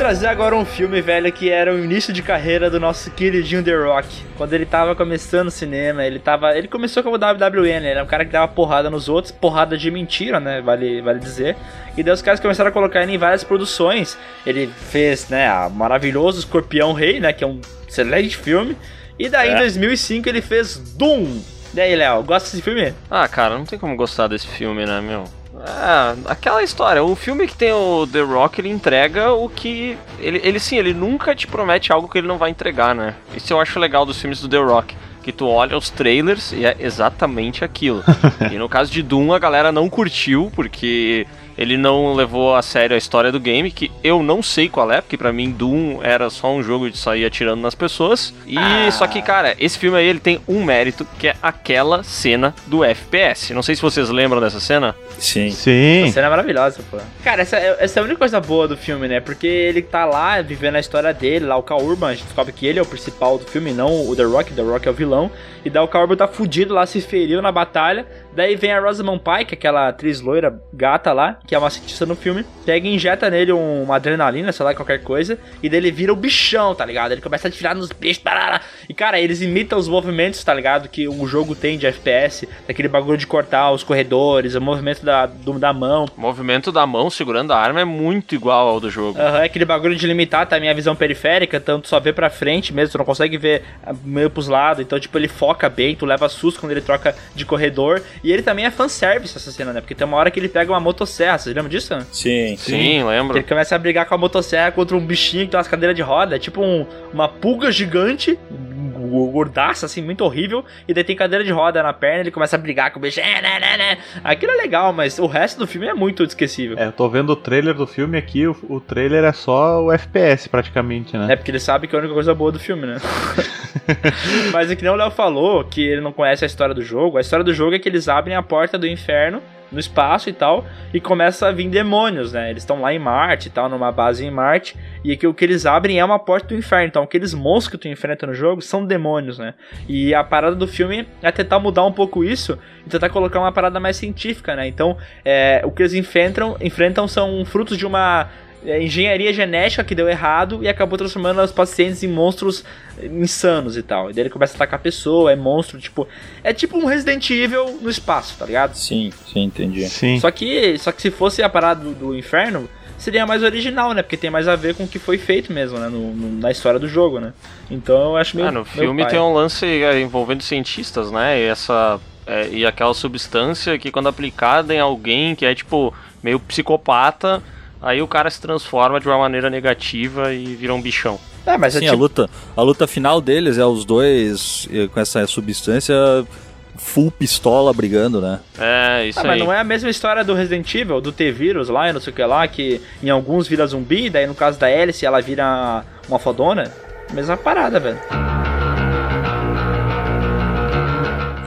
trazer agora um filme, velho, que era o início de carreira do nosso queridinho The Rock. Quando ele tava começando o cinema, ele tava. Ele começou como WWE, né? Ele era um cara que dava porrada nos outros, porrada de mentira, né? Vale, vale dizer. E daí os caras começaram a colocar ele em várias produções. Ele fez, né, a maravilhoso Escorpião Rei, né? Que é um excelente filme. E daí em 2005 ele fez Doom. E aí, Léo, gosta desse filme? Ah, cara, não tem como gostar desse filme, né, meu? É, aquela história, o filme que tem o The Rock, ele entrega o que. Ele, ele sim, ele nunca te promete algo que ele não vai entregar, né? Isso eu acho legal dos filmes do The Rock. Que tu olha os trailers e é exatamente aquilo. (laughs) e no caso de Doom, a galera não curtiu, porque ele não levou a sério a história do game, que eu não sei qual é, porque pra mim Doom era só um jogo de sair atirando nas pessoas. E só que, cara, esse filme aí ele tem um mérito, que é aquela cena do FPS. Não sei se vocês lembram dessa cena. Sim. A Sim. cena é maravilhosa, pô. Cara, essa, é- essa é a única coisa boa do filme, né? Porque ele tá lá vivendo a história dele, lá o Cal Urban, a gente descobre que ele é o principal do filme, não o The Rock, The Rock é o vilão. E daí o Cal Urban tá fudido lá, se feriu na batalha. Daí vem a Rosamund Pike, aquela atriz loira gata lá, que é uma cientista no filme, pega e injeta nele um- uma adrenalina, sei lá, qualquer coisa, e daí ele vira o bichão, tá ligado? Ele começa a atirar nos bichos, parará. e cara, eles imitam os movimentos, tá ligado? Que o jogo tem de FPS, daquele bagulho de cortar os corredores, o movimento da, do- da mão, O movimento da mão segurando a arma é muito igual ao do jogo. Aham, aquele bagulho de limitar também a visão periférica, tu só vê pra frente mesmo, tu não consegue ver ah, meio pros lados, então tipo, ele foca bem, tu leva susto quando ele troca de corredor, e ele também é fanservice essa cena, né, porque tem uma hora que ele pega uma motosserra, vocês lembram disso? Sim. Sim, Que lembro. ele começa a brigar com a motosserra contra um bichinho que tem umas cadeiras de roda, é tipo um- uma pulga gigante, gordaça, assim, muito horrível, e daí tem cadeira de roda na perna, ele começa a brigar com o bicho, é, né, né, né. aquilo é legal, mas o resto do filme é muito esquecível. É, eu tô vendo o trailer do filme aqui, o, o trailer é só o FPS praticamente, né? É porque ele sabe que é a única coisa boa do filme, né? (laughs) Mas o que nem o Léo falou, que ele não conhece a história do jogo, a história do jogo é que eles abrem a porta do inferno no espaço e tal, e começa a vir demônios, né? Eles estão lá em Marte e tal, numa base em Marte, e que o que eles abrem é uma porta do inferno. Então, aqueles monstros que tu enfrenta no jogo são demônios, né? E a parada do filme é tentar mudar um pouco isso e tentar colocar uma parada mais científica, né? Então, é, o que eles enfrentam, enfrentam são frutos de uma é, engenharia genética que deu errado e acabou transformando os pacientes em monstros insanos e tal. E daí ele começa a atacar a pessoa, é monstro, tipo. É tipo um Resident Evil no espaço, tá ligado? Sim, sim, entendi. Sim. Só que, só que se fosse a parada do, do inferno, seria mais original, né? Porque tem mais a ver com o que foi feito mesmo, né? No- no- na história do jogo, né? Então eu acho meio. Ah, no filme pai. tem um lance é, envolvendo cientistas, né? E essa. é, e aquela substância que quando aplicada em alguém que é tipo meio psicopata, aí o cara se transforma de uma maneira negativa e vira um bichão. É, mas é Sim, a tipo. luta, a luta final deles é os dois eh, com essa substância full pistola brigando, né? É, isso Ah, aí. mas não é a mesma história do Resident Evil, do T-Vírus lá e não sei o que lá, que em alguns vira zumbi, daí no caso da Alice ela vira uma fodona. Mesma parada, velho.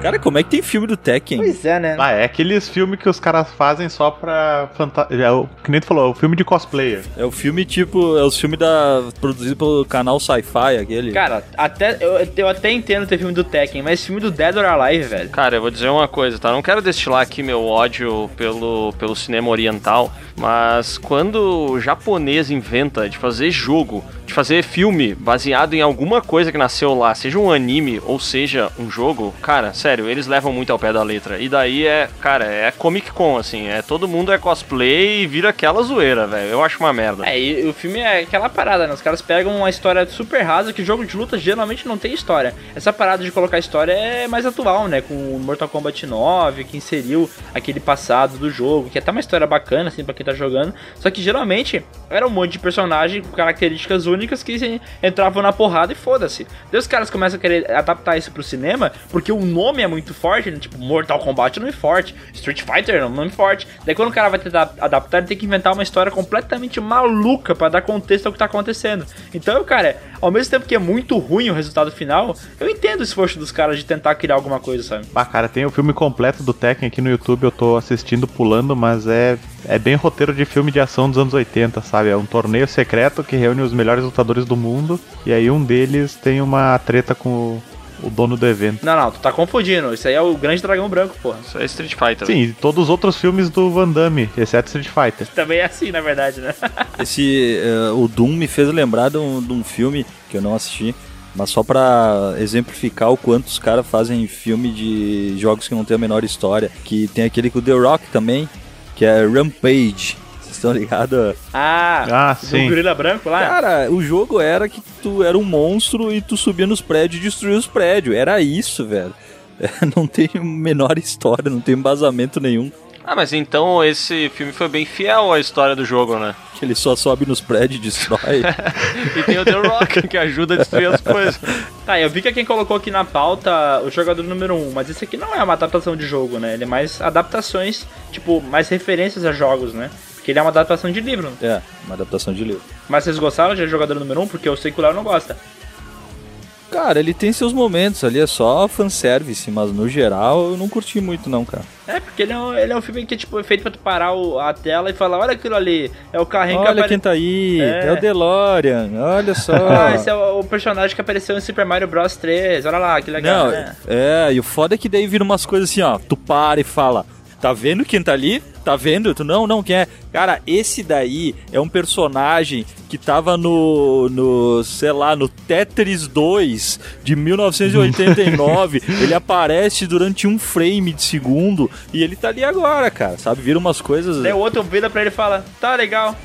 Cara, como é que tem filme do Tekken? Pois é, né? Ah, é aqueles filmes que os caras fazem só pra. Fanta... É, o que nem tu falou, é o filme de cosplayer. É o filme tipo, é o filme da produzido pelo canal Sci-Fi, aquele. Cara, até, eu, eu até entendo ter filme do Tekken, mas filme do Dead or Alive, velho. Cara, eu vou dizer uma coisa, tá? Não quero destilar aqui meu ódio pelo, pelo cinema oriental, mas quando o japonês inventa de fazer jogo, de fazer filme baseado em alguma coisa que nasceu lá, seja um anime ou seja um jogo, cara, sério, eles levam muito ao pé da letra. E daí é, cara, é Comic Con, assim, é todo mundo é cosplay e vira aquela zoeira, velho. Eu acho uma merda. É, e o filme é aquela parada, né? Os caras pegam uma história super rasa, que jogo de luta geralmente não tem história. Essa parada de colocar história é mais atual, né? Com Mortal Kombat 9, que inseriu aquele passado do jogo, que é até uma história bacana, assim, pra quem tá jogando. Só que geralmente era um monte de personagem com características únicas que entravam na porrada e foda-se. Daí os caras começam a querer adaptar isso pro cinema, porque o nome é muito forte, né? Tipo, Mortal Kombat é um nome forte, Street Fighter é um nome forte. Daí quando o cara vai tentar adaptar, ele tem que inventar uma história completamente maluca pra dar contexto ao que tá acontecendo. Então, cara, ao mesmo tempo que é muito ruim o resultado final, eu entendo o esforço dos caras de tentar criar alguma coisa, sabe? Ah, cara, tem o filme completo do Tekken aqui no YouTube, eu tô assistindo pulando, mas é, é bem roteiro de filme de ação dos anos 80, sabe? É um torneio secreto que reúne os melhores lutadores do mundo, e aí um deles tem uma treta com o, dono do evento. Não, não, tu tá confundindo. Isso aí é o Grande Dragão Branco, porra. Isso é Street Fighter. Sim, e todos os outros filmes do Van Damme, exceto Street Fighter. (laughs) Também é assim, na verdade, né? (laughs) Esse, eh, o Doom me fez lembrar de um, de um filme que eu não assisti, mas só pra exemplificar o quanto os caras fazem filme de jogos que não tem a menor história, que tem aquele com o The Rock também, que é Rampage. Vocês estão ligados? Ah, Ah, do sim. gorila branco lá? Cara, o jogo era que tu era um monstro e tu subia nos prédios e destruía os prédios. Era isso, velho. (laughs) Não tem menor história, não tem embasamento nenhum. Ah, mas então esse filme foi bem fiel à história do jogo, né? Que ele só sobe nos prédios e destrói. (laughs) E tem o The Rock que ajuda a destruir as coisas. (laughs) Tá, eu vi que quem colocou aqui na pauta o jogador número 1, um, mas esse aqui não é uma adaptação de jogo, né? Ele é mais adaptações, tipo, mais referências a jogos, né? Porque ele é uma adaptação de livro. é, uma adaptação de livro. Mas vocês gostaram de jogador número 1? Um? Porque eu sei que o Léo não gosta. Cara, ele tem seus momentos ali, é só fanservice, mas no geral eu não curti muito não, cara. É, porque ele é um, ele é um filme que tipo, é feito pra tu parar o- a tela e falar, olha aquilo ali, é o carrinho que Olha quem tá aí, É. é, o DeLorean, olha só. (laughs) Ah, esse é o, o personagem que apareceu em Super Mario Bros 3, olha lá, que legal, Não, né? é, e o foda é que daí vira umas coisas assim, ó, tu para e fala, tá vendo quem tá ali? Tá vendo? Tu não, não, quem é? Cara, esse daí é um personagem que tava no, no sei lá, no Tetris 2 de 1989. (laughs) ele aparece durante um frame de segundo e ele tá ali agora, cara, sabe? Vira umas coisas... Daí o outro vira pra ele e fala, tá legal.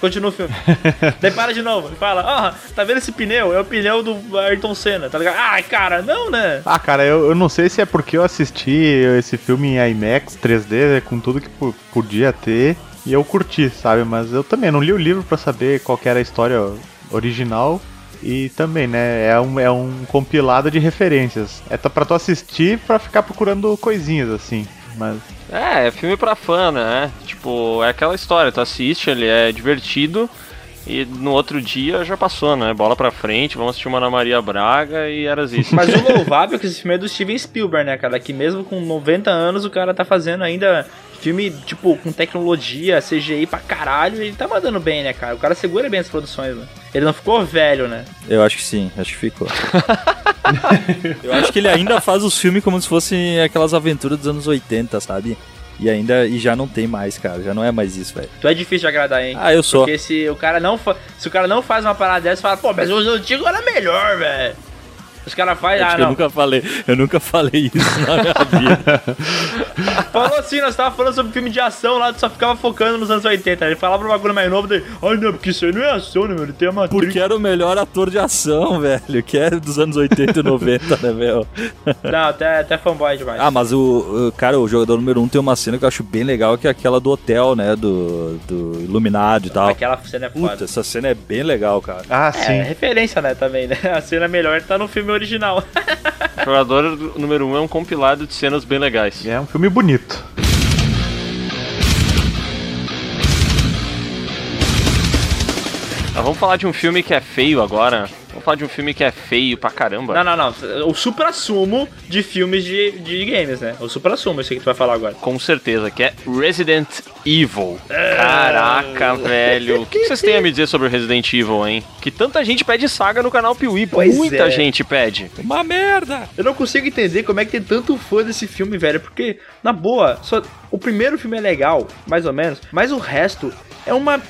Continua o filme. (laughs) Daí para de novo. Fala, ah, tá vendo esse pneu? É o pneu do Ayrton Senna, tá ligado? Ai, cara, não, né? Ah, cara, eu, eu não sei se é porque eu assisti esse filme em IMAX 3D, com tudo que po- podia ter, e eu curti, sabe? Mas eu também não li o livro pra saber qual era a história original. E também, né, é um, é um compilado de referências. É pra tu assistir pra ficar procurando coisinhas, assim. Mas É, é filme pra fã, né? Tipo, é aquela história, tu assiste, ele é divertido e no outro dia já passou, né? Bola pra frente, vamos assistir uma Ana Maria Braga e era isso. (laughs) Mas o louvável é que esse filme é do Steven Spielberg, né, cara? Que mesmo com 90 anos o cara tá fazendo ainda filme, tipo, com tecnologia, CGI pra caralho, ele tá mandando bem, né, cara? O cara segura bem as produções, né? Ele não ficou velho, né? Eu acho que sim, acho que ficou. (laughs) eu acho que ele ainda faz os filmes como se fossem aquelas aventuras dos anos 80, sabe? E ainda e já não tem mais, cara. Já não é mais isso, velho. Tu é difícil de agradar, hein? Ah, eu sou. Porque se o cara não fa... se o cara não faz uma parada dessa, fala, pô, mas os antigos era melhor, velho. Os caras fazem, Acho ah, eu nunca falei, eu nunca falei isso na minha (laughs) vida. Falou assim, nós tava falando sobre filme de ação lá, tu só ficava focando nos anos 80. Ele falava um bagulho mais novo, daí, ai não, porque isso aí não é ação, né, meu? Ele tem uma Porque era o melhor ator de ação, (laughs) velho. Que era dos anos 80 e 90, né, velho? (laughs) Não, até, até fanboy demais. Ah, mas o, o- cara, o jogador número um tem uma cena que eu acho bem legal, que é aquela do hotel, né? Do, do Iluminado e tal. Aquela cena é foda. Puta, essa cena é bem legal, cara. Ah, É, sim. referência, né, também, né? A cena melhor tá no filme original. Jogador número 1 um é um compilado de cenas bem legais. É um filme bonito. Ah, vamos falar de um filme que é feio agora. Falar de um filme que é feio pra caramba. Não, não, não. O supra-sumo de filmes de, de games, né? O supra-sumo, esse que tu vai falar agora. Com certeza, que é Resident Evil. Caraca, velho. O que vocês têm a me dizer sobre Resident Evil, hein? Que tanta gente pede saga no canal Piuí. Pois Muita é. gente pede. Uma merda! Eu não consigo entender como é que tem tanto fã desse filme, velho. Porque, na boa, só o primeiro filme é legal, mais ou menos, mas o resto é uma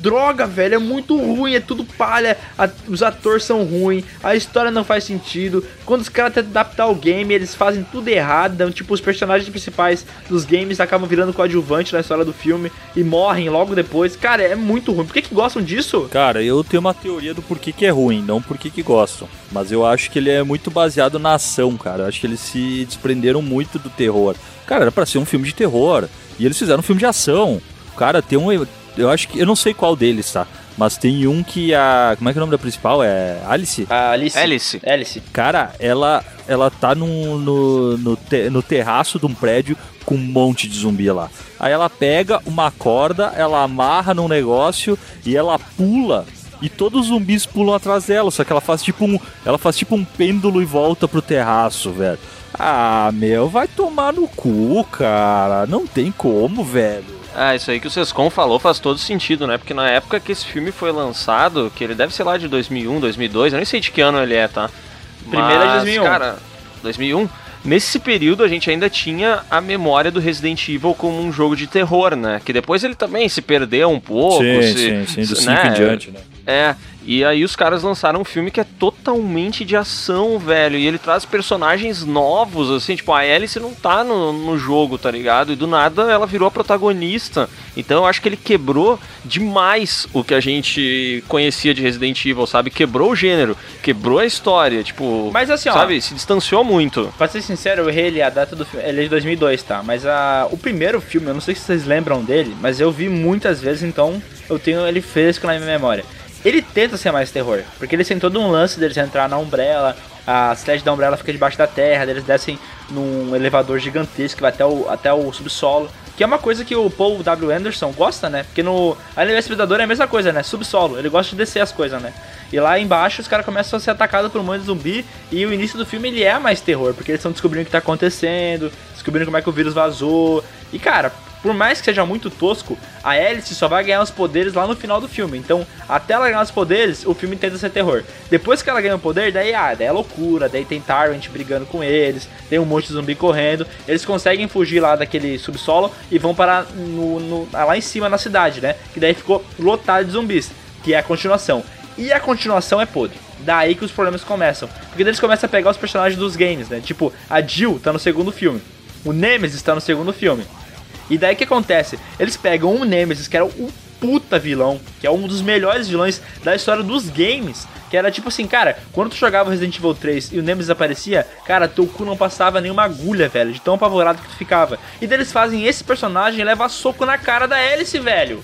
droga, velho. É muito ruim, é tudo palha. a- os atores são ruins, a história não faz sentido. Quando os caras tentam adaptar o game, eles fazem tudo errado. Então, tipo, os personagens principais dos games acabam virando coadjuvante na história do filme e morrem logo depois. Cara, é muito ruim. Por que, que gostam disso? Cara, eu tenho uma teoria do porquê que é ruim, não porquê que gostam. Mas eu acho que ele é muito baseado na ação, cara. Eu acho que eles se desprenderam muito do terror. Cara, era pra ser um filme de terror. E eles fizeram um filme de ação. Cara, tem um. Eu acho que. Eu não sei qual deles, tá? Mas tem um que a. Como é que é o nome da principal? É Alice? A Alice. Alice. Alice. Cara, ela, ela tá num- no, no, te- no terraço de um prédio com um monte de zumbi lá. Aí ela pega uma corda, ela amarra num negócio e ela pula. E todos os zumbis pulam atrás dela, só que ela faz tipo um, ela faz tipo um pêndulo e volta pro terraço, velho. Ah, meu, vai tomar no cu, cara. Não tem como, velho. Ah, isso aí que o Sescon falou faz todo sentido, né? Porque na época que esse filme foi lançado, que ele deve ser lá de 2001, 2002, eu nem sei de que ano ele é, tá? Primeiro é de Mas, 2001. Cara, 2001? Nesse período a gente ainda tinha a memória do Resident Evil como um jogo de terror, né? Que depois ele também se perdeu um pouco. se, do se- 5 né? em diante, né? É, e aí os caras lançaram um filme que é totalmente de ação, velho. E ele traz personagens novos, assim, tipo, a Alice não tá no, no jogo, tá ligado? E do nada ela virou a protagonista. Então eu acho que ele quebrou demais o que a gente conhecia de Resident Evil, sabe? Quebrou o gênero, quebrou a história, tipo. Mas assim, ó. Sabe? Se distanciou muito. Pra ser sincero, eu errei ali a data do filme. Ele é de 2002, tá? Mas a, o primeiro filme, eu não sei se vocês lembram dele, mas eu vi muitas vezes, então eu tenho ele fresco na minha memória. Ele tenta ser mais terror, porque eles têm todo um lance deles entrar na Umbrella, a cidade da Umbrella fica debaixo da terra, eles descem num elevador gigantesco que vai até o, até o subsolo. Que é uma coisa que o Paul W. Anderson gosta, né? Porque no Aliás Predador é a mesma coisa, né? Subsolo. Ele gosta de descer as coisas, né? E lá embaixo os caras começam a ser atacados por um monte de zumbi. E o início do filme ele é mais terror, porque eles estão descobrindo o que tá acontecendo, descobrindo como é que o vírus vazou. E cara, por mais que seja muito tosco, a Alice só vai ganhar os poderes lá no final do filme. Então, até ela ganhar os poderes, o filme tenta ser terror. Depois que ela ganha o poder, daí, ah, daí é loucura, daí tem Tyrant brigando com eles, tem um monte de zumbi correndo. Eles conseguem fugir lá daquele subsolo e vão parar no, no- lá em cima na cidade, né? Que daí ficou lotado de zumbis, que é a continuação. E a continuação é podre. Daí que os problemas começam. Porque eles começam a pegar os personagens dos games, né? Tipo, a Jill tá no segundo filme. O Nemesis tá no segundo filme. E daí o que acontece? Eles pegam um Nemesis, que era um puta vilão, que é um dos melhores vilões da história dos games. Que era tipo assim, cara, quando tu jogava Resident Evil 3 e o Nemesis aparecia, cara, teu cu não passava nenhuma agulha, velho, de tão apavorado que tu ficava. E daí eles fazem esse personagem levar soco na cara da Alice, velho.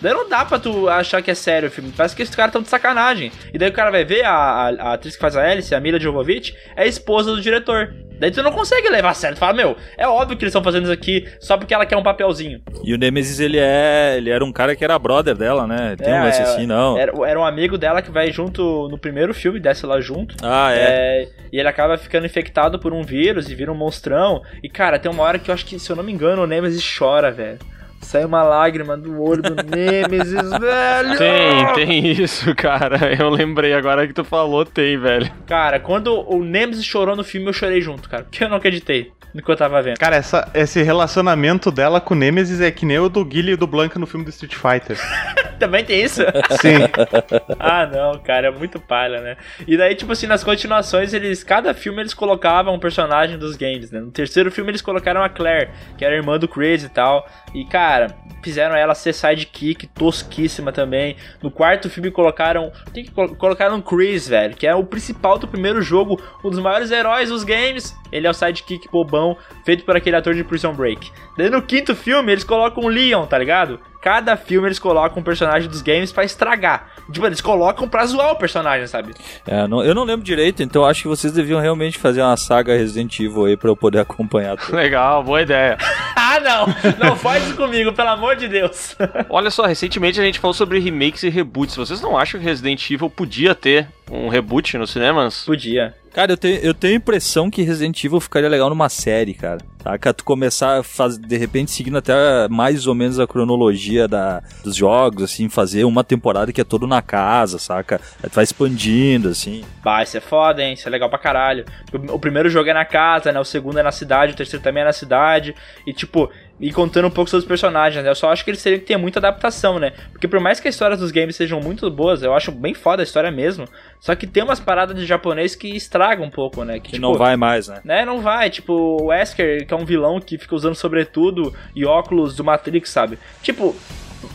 Daí não dá pra tu achar que é sério o filme. Parece que esses caras tão de sacanagem. E daí o cara vai ver a, a, a atriz que faz a Alice, a Mila Jovovich, é a esposa do diretor. Daí tu não consegue levar a sério. Tu fala, meu, é óbvio que eles estão fazendo isso aqui só porque ela quer um papelzinho. E o Nemesis, ele é. Ele era um cara que era brother dela, né? Tem um É, lance é, assim, não. Era, era um amigo dela que vai junto no primeiro filme, desce lá junto. Ah, é. É, e ele acaba ficando infectado por um vírus e vira um monstrão. E cara, tem uma hora que eu acho que, se eu não me engano, o Nemesis chora, velho. Sai uma lágrima do olho do (laughs) Nemesis, velho. Tem, tem isso, cara. (laughs) Eu lembrei agora que tu falou, tem, velho. Cara, quando o Nemesis chorou no filme, eu chorei junto, cara. Porque eu não acreditei no que eu tava vendo. Cara, essa, esse relacionamento dela com o Nemesis é que nem o do Guile e do Blanca no filme do Street Fighter. (laughs) (laughs) Também tem isso? Sim. (laughs) ah, não, cara, é muito palha, né? E daí, tipo assim, nas continuações, eles. Cada filme eles colocavam um personagem dos games, né? No terceiro filme eles colocaram a Claire, que era irmã do Chris e tal. E, cara, fizeram ela ser sidekick, tosquíssima também. No quarto filme colocaram. Tem que col- colocaram o Chris, velho, que é o principal do primeiro jogo, um dos maiores heróis dos games. Ele é o sidekick bobão, feito por aquele ator de Prison Break. Daí no quinto filme eles colocam o Leon, tá ligado? Cada filme eles colocam um personagem dos games pra estragar. Tipo, eles colocam pra zoar o personagem, sabe? É, não- eu não lembro direito, então acho que vocês deviam realmente fazer uma saga Resident Evil aí pra eu poder (laughs) acompanhar tudo. Legal, boa ideia. (laughs) ah, não! Não faz isso comigo, pelo amor de Deus. (laughs) Olha só, recentemente a gente falou sobre remakes e reboots. Vocês não acham que Resident Evil podia ter um reboot nos cinemas? Podia. Cara, eu tenho, eu tenho a impressão que Resident Evil ficaria legal numa série, cara. Saca? Tu começar a fazer, de repente, seguindo até mais ou menos a cronologia da, dos jogos, assim, fazer uma temporada que é todo na casa, saca? Aí tu vai expandindo, assim. Vai, isso é foda, hein? Isso é legal pra caralho. O o primeiro jogo é na casa, né? O segundo é na cidade, o terceiro também é na cidade. E, tipo, e contando um pouco sobre os personagens, né? Eu só acho que eles teriam que ter muita adaptação, né? Porque por mais que a história dos games sejam muito boas, eu acho bem foda a história mesmo. Só que tem umas paradas de japonês que estragam um pouco, né? Que tipo, não vai mais, né? né, não vai. Tipo, o Wesker, que é um vilão que fica usando sobretudo e óculos do Matrix, sabe? Tipo,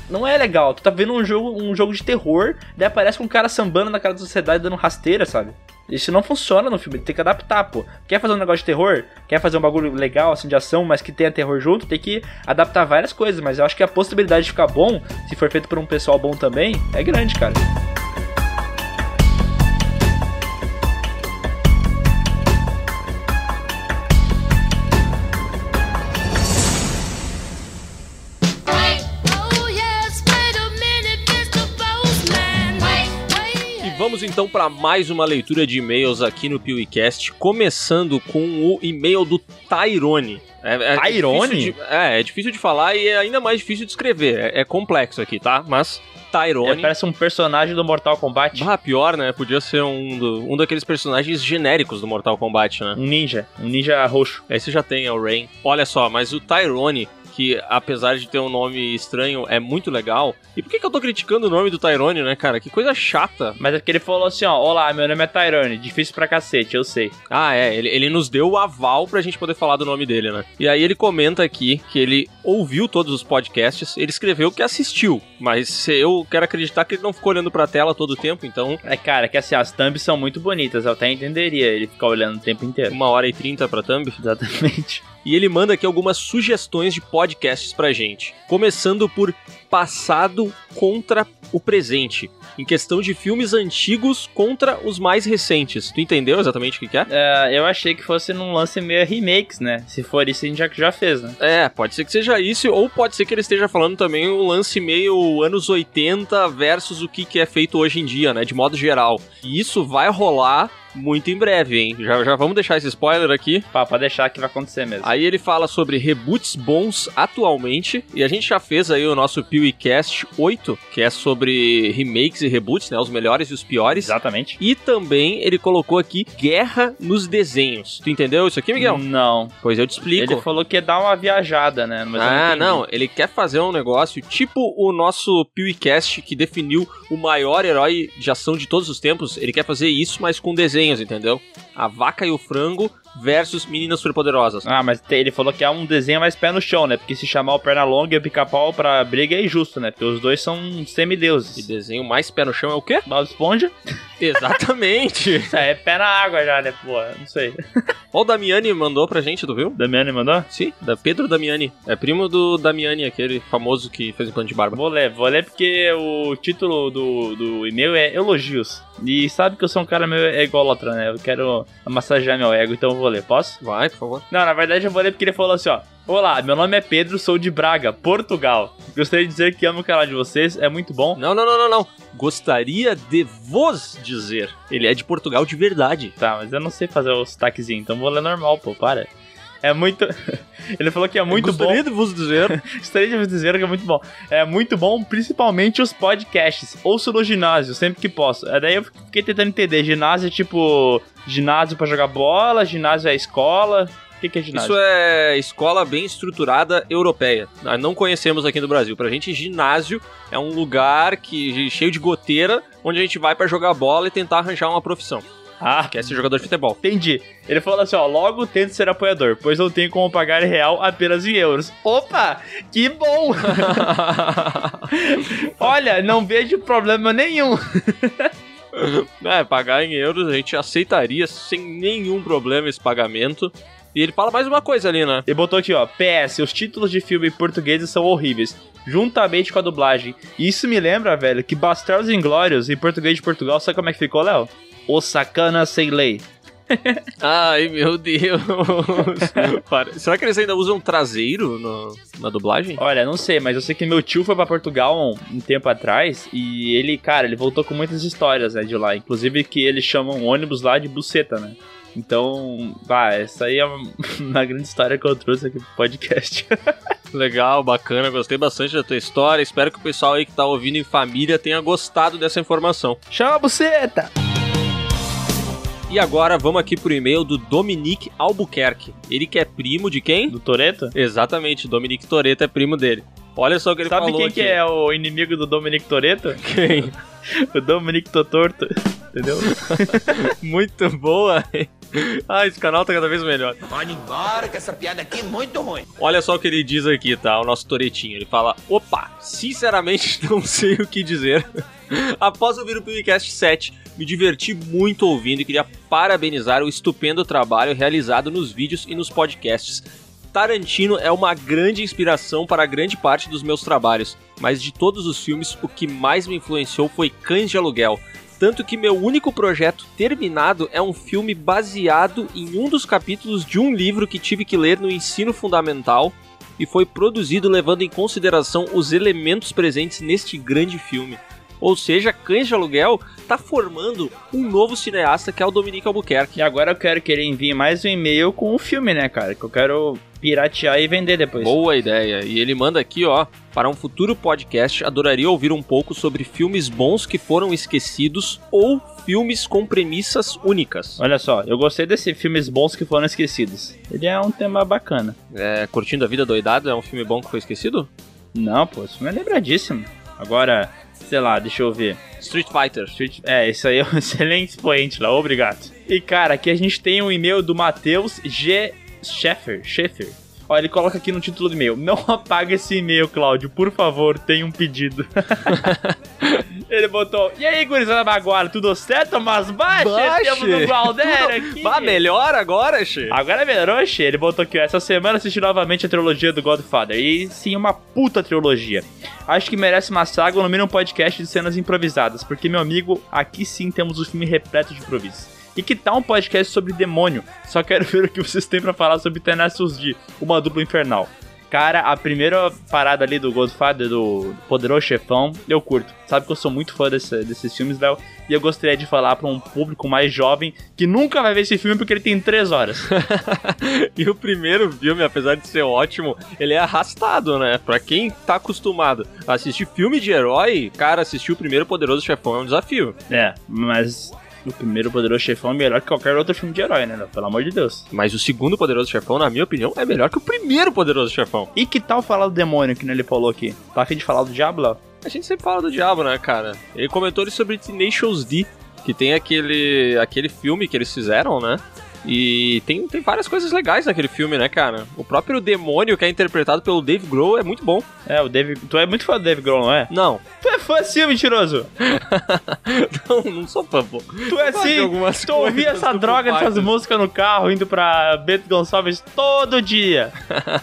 não é legal. Tu tá vendo um jogo, um jogo de terror, daí aparece um cara sambando na cara da sociedade dando rasteira, sabe? Isso não funciona no filme, tem que adaptar, pô. Quer fazer um negócio de terror? Quer fazer um bagulho legal, assim, de ação, mas que tenha terror junto? Tem que adaptar várias coisas, mas eu acho que a possibilidade de ficar bom, se for feito por um pessoal bom também, é grande, cara. Vamos então para mais uma leitura de e-mails aqui no PeeWeeCast, começando com o e-mail do Tyrone. É, é Tyrone? de- é, é difícil de falar e é ainda mais difícil de escrever. É, é complexo aqui, tá? Mas Tyrone. parece um personagem do Mortal Kombat. Ah, pior, né? Podia ser um, do- um daqueles personagens genéricos do Mortal Kombat, né? Um ninja, um ninja roxo. Esse já tem, é o Rain. Olha só, mas o Tyrone, que apesar de ter um nome estranho, é muito legal. E por que, que eu tô criticando o nome do Tyrone, né, cara? Que coisa chata. Mas é porque ele falou assim, ó, olá, meu nome é Tyrone, difícil pra cacete, eu sei. Ah, é, ele, ele nos deu o aval pra gente poder falar do nome dele, né? E aí ele comenta aqui que ele ouviu todos os podcasts, ele escreveu que assistiu, mas se eu quero acreditar que ele não ficou olhando pra tela todo o tempo, então É, cara, que assim, as thumbs são muito bonitas, eu até entenderia ele ficar olhando o tempo inteiro. uma hora e trinta pra thumb. Exatamente. E ele manda aqui algumas sugestões de podcasts pra gente. Começando por passado contra o presente. Em questão de filmes antigos contra os mais recentes. Tu entendeu exatamente o que que é? É, eu achei que fosse num lance meio remakes, né? Se for isso, a gente já, já fez, né? É, pode ser que seja isso, ou pode ser que ele esteja falando também um lance meio anos 80 versus o que, que é feito hoje em dia, né? De modo geral. E isso vai rolar muito em breve, hein? Já, já vamos deixar esse spoiler aqui. Pá, pra deixar que vai acontecer mesmo. Aí ele fala sobre reboots bons atualmente, e a gente já fez aí o nosso PeeWeeCast 8, que é sobre remakes e reboots, né? Os melhores e os piores. Exatamente. E também ele colocou aqui guerra nos desenhos. Tu entendeu isso aqui, Miguel? Não. Pois eu te explico. Ele falou que ia dar uma viajada, né? Mas ah, entendi. não, ele quer fazer um negócio tipo o nosso PewCast que definiu o maior herói de ação de todos os tempos. Ele quer fazer isso, mas com desenhos, entendeu? A vaca e o frango versus meninas superpoderosas. Ah, mas ele falou que é um desenho mais pé no chão, né? Porque se chamar o Pernalonga e o Pica-Pau pra briga é injusto, né? Porque os dois são E semideuses. desenho mais pé no chão é o quê? Bob Esponja? (laughs) Exatamente. (laughs) Isso aí é pé na água já, né? Pô, não sei. O Damiani mandou pra gente, tu viu? Damiani mandou? Sim, da Pedro Damiani. É primo do Damiani, aquele famoso que fez implante de barba. Vou ler, vou ler porque o título do, do e-mail é elogios. E sabe que eu sou um cara meio ególatra, né? Eu quero massagear meu ego, então eu vou ler. Posso? Vai, por favor. Não, na verdade eu vou ler porque ele falou assim, ó. Olá, meu nome é Pedro, sou de Braga, Portugal. Gostaria de dizer que amo o canal de vocês, é muito bom. Não, não, não, não, não. Gostaria de vos dizer. Ele é de Portugal de verdade. Tá, mas eu não sei fazer o sotaquezinho, então vou ler normal, pô, para. É muito. (laughs) Ele falou que é muito bom. Gostaria de vos dizer. (laughs) Gostaria de vos dizer que é muito bom. É muito bom, principalmente os podcasts. Ouço no ginásio, sempre que posso. É, Daí eu fiquei tentando entender. Ginásio é tipo. Ginásio pra jogar bola, ginásio é escola. O que, que é ginásio? Isso é escola bem estruturada europeia. Nós não conhecemos aqui no Brasil. Pra gente, ginásio é um lugar que cheio de goteira, onde a gente vai pra jogar bola e tentar arranjar uma profissão. Ah, Que é ser jogador de futebol. entendi. Ele falou assim: ó, logo tento ser apoiador, pois não tenho como pagar em real apenas em euros. Opa, que bom! (laughs) Olha, não vejo problema nenhum. (laughs) é, pagar em euros a gente aceitaria sem nenhum problema esse pagamento. E ele fala mais uma coisa ali, né? Ele botou aqui, ó, PS, os títulos de filme portugueses são horríveis, juntamente com a dublagem. Isso me lembra, velho, que Bastardos Inglórios em português de Portugal, sabe como é que ficou, Léo? O sacana sem lei. (laughs) Ai, meu Deus. Para- Será que eles ainda usam traseiro no- na dublagem? Olha, não sei, mas eu sei que meu tio foi pra Portugal um, um tempo atrás e ele, cara, ele voltou com muitas histórias, né, de lá. Inclusive que eles chamam ônibus lá de buceta, né? Então, bah, essa aí é uma, (laughs) uma grande história que eu trouxe aqui pro podcast. (laughs) Legal, bacana, gostei bastante da tua história. Espero que o pessoal aí que tá ouvindo em família tenha gostado dessa informação. Chama a buceta! E agora vamos aqui pro e-mail do Dominique Albuquerque. Ele que é primo de quem? Do Toreto? Exatamente, Dominique Toretto é primo dele. Olha só o que ele Sabe falou quem aqui. que é o inimigo do Dominic Toreto? Quem? (laughs) o Dominic Totorto. Entendeu? (laughs) Muito boa. ah, esse canal tá cada vez melhor. Pode ir embora, que essa piada aqui é muito ruim. Olha só o que ele diz aqui, tá? O nosso Toretinho. Ele fala: Opa, sinceramente (laughs) não sei o que dizer. Após ouvir o podcast 7, me diverti muito ouvindo e queria parabenizar o estupendo trabalho realizado nos vídeos e nos podcasts. Tarantino é uma grande inspiração para grande parte dos meus trabalhos, mas de todos os filmes, o que mais me influenciou foi Cães de Aluguel. Tanto que meu único projeto terminado é um filme baseado em um dos capítulos de um livro que tive que ler no ensino fundamental e foi produzido levando em consideração os elementos presentes neste grande filme. Ou seja, Cães de Aluguel tá formando um novo cineasta que é o Dominique Albuquerque. E agora eu quero que ele envie mais um e-mail com o filme, né, cara? Que eu quero piratear e vender depois. Boa ideia. E ele manda aqui, ó, para um futuro podcast, adoraria ouvir um pouco sobre filmes bons que foram esquecidos ou filmes com premissas únicas. Olha só, eu gostei desses filmes bons que foram esquecidos. Ele é um tema bacana. É, Curtindo a Vida Doidado é um filme bom que foi esquecido? Não, pô, esse filme é lembradíssimo. Agora, sei lá, deixa eu ver. Street Fighter. Street- É, isso aí é um (laughs) excelente expoente lá, obrigado. E cara, aqui a gente tem um e-mail do Matheus G. Scheffer. Scheffer. Ó, ele coloca aqui no título do e-mail: Não apaga esse e-mail, Cláudio, por favor, tem um pedido. (laughs) ele botou: E aí, gurizada baguara, tudo certo? Mas baixa, Baixe. temos no Valder aqui. Bah, melhor agora, che? Agora melhorou, Xê. Ele botou aqui. Essa semana assisti novamente a trilogia do Godfather. E sim, uma puta trilogia. Acho que merece uma saga ou no mínimo um podcast de cenas improvisadas. Porque, meu amigo, aqui sim temos o filme repleto de improvisos. E que tal um podcast sobre demônio? Só quero (laughs) ver o que vocês têm pra falar sobre Tenacious D, uma dupla infernal. Cara, a primeira parada ali do Godfather, do Poderoso Chefão, eu curto. Sabe que eu sou muito fã desse- desses filmes, Léo. E eu gostaria de falar pra um público mais jovem que nunca vai ver esse filme porque ele tem três horas. (laughs) e o primeiro filme, apesar de ser ótimo, ele é arrastado, né? Pra quem tá acostumado a assistir filme de herói, cara, assistir o primeiro Poderoso Chefão é um desafio. É, mas o primeiro Poderoso Chefão é melhor que qualquer outro filme de herói, né? Léo? Pelo amor de Deus. Mas o segundo Poderoso Chefão, na minha opinião, é melhor que o primeiro Poderoso Chefão. E que tal falar do demônio que ele falou aqui? Tá afim de falar do diabo, Léo? A gente sempre fala do diabo, né, cara? Ele comentou sobre Tenacious D, que tem aquele, aquele filme que eles fizeram, né? E tem, tem várias coisas legais naquele filme, né, cara? O próprio demônio que é interpretado pelo Dave Grohl é muito bom. É, o Dave. Tu é muito fã do Dave Grohl, não é? Não, Tu é fã sim, mentiroso! (laughs) não, não sou fã, pô. Tu é sim! Tu ouvia essa droga dessas músicas no carro, indo pra Bento Gonçalves todo dia! (laughs)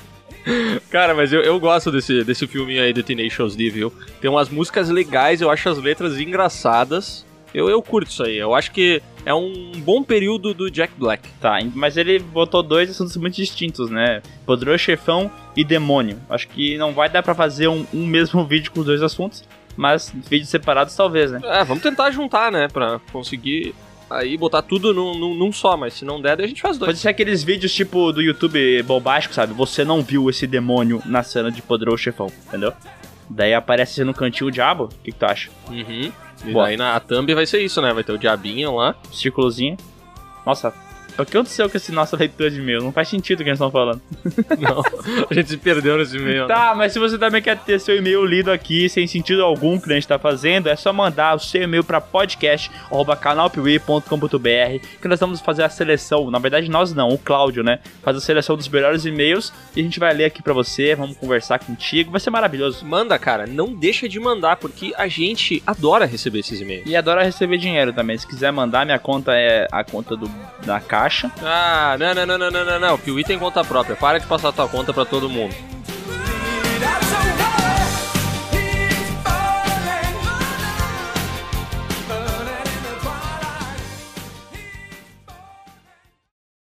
Cara, mas eu, eu gosto desse, desse filminho aí do Tenacious D, viu? Tem umas músicas legais, eu acho as letras engraçadas. Eu, eu curto isso aí. Eu acho que é um bom período do Jack Black. Tá, mas ele botou dois assuntos muito distintos, né? Poderoso Chefão e Demônio. Acho que não vai dar pra fazer um, um mesmo (laughs) vídeo com os dois assuntos, mas vídeos separados talvez, né? É, vamos tentar juntar, né? Pra conseguir aí botar tudo num, num, num só, mas se não der, daí a gente faz dois. Pode ser aqueles vídeos tipo do YouTube bobástico, sabe? Você não viu esse demônio na cena de Poderoso Chefão, entendeu? Daí aparece no cantinho o diabo. O que, que tu acha? Uhum. E Boa. daí na a thumb vai ser isso, né? Vai ter o diabinho lá. Círculozinho. Nossa, o que aconteceu com esse nossa leitura de e-mail? Não faz sentido o que eles estão falando. (laughs) Não, a gente se perdeu nesse meio. né? Tá, mas se você também quer ter seu e-mail lido aqui, sem sentido algum que a gente tá fazendo, é só mandar o seu e-mail pra podcast.canalpiuí.com.br que nós vamos fazer a seleção. Na verdade, nós não, o Cláudio, né? Faz a seleção dos melhores e-mails e a gente vai ler aqui pra você, vamos conversar contigo, vai ser maravilhoso. Manda, cara, não deixa de mandar, porque a gente adora receber esses e-mails. E adora receber dinheiro também. Se quiser mandar, minha conta é a conta do, da ah, não, não, não, não, não, não, não, que o item é conta própria. Para de passar tua conta para todo mundo.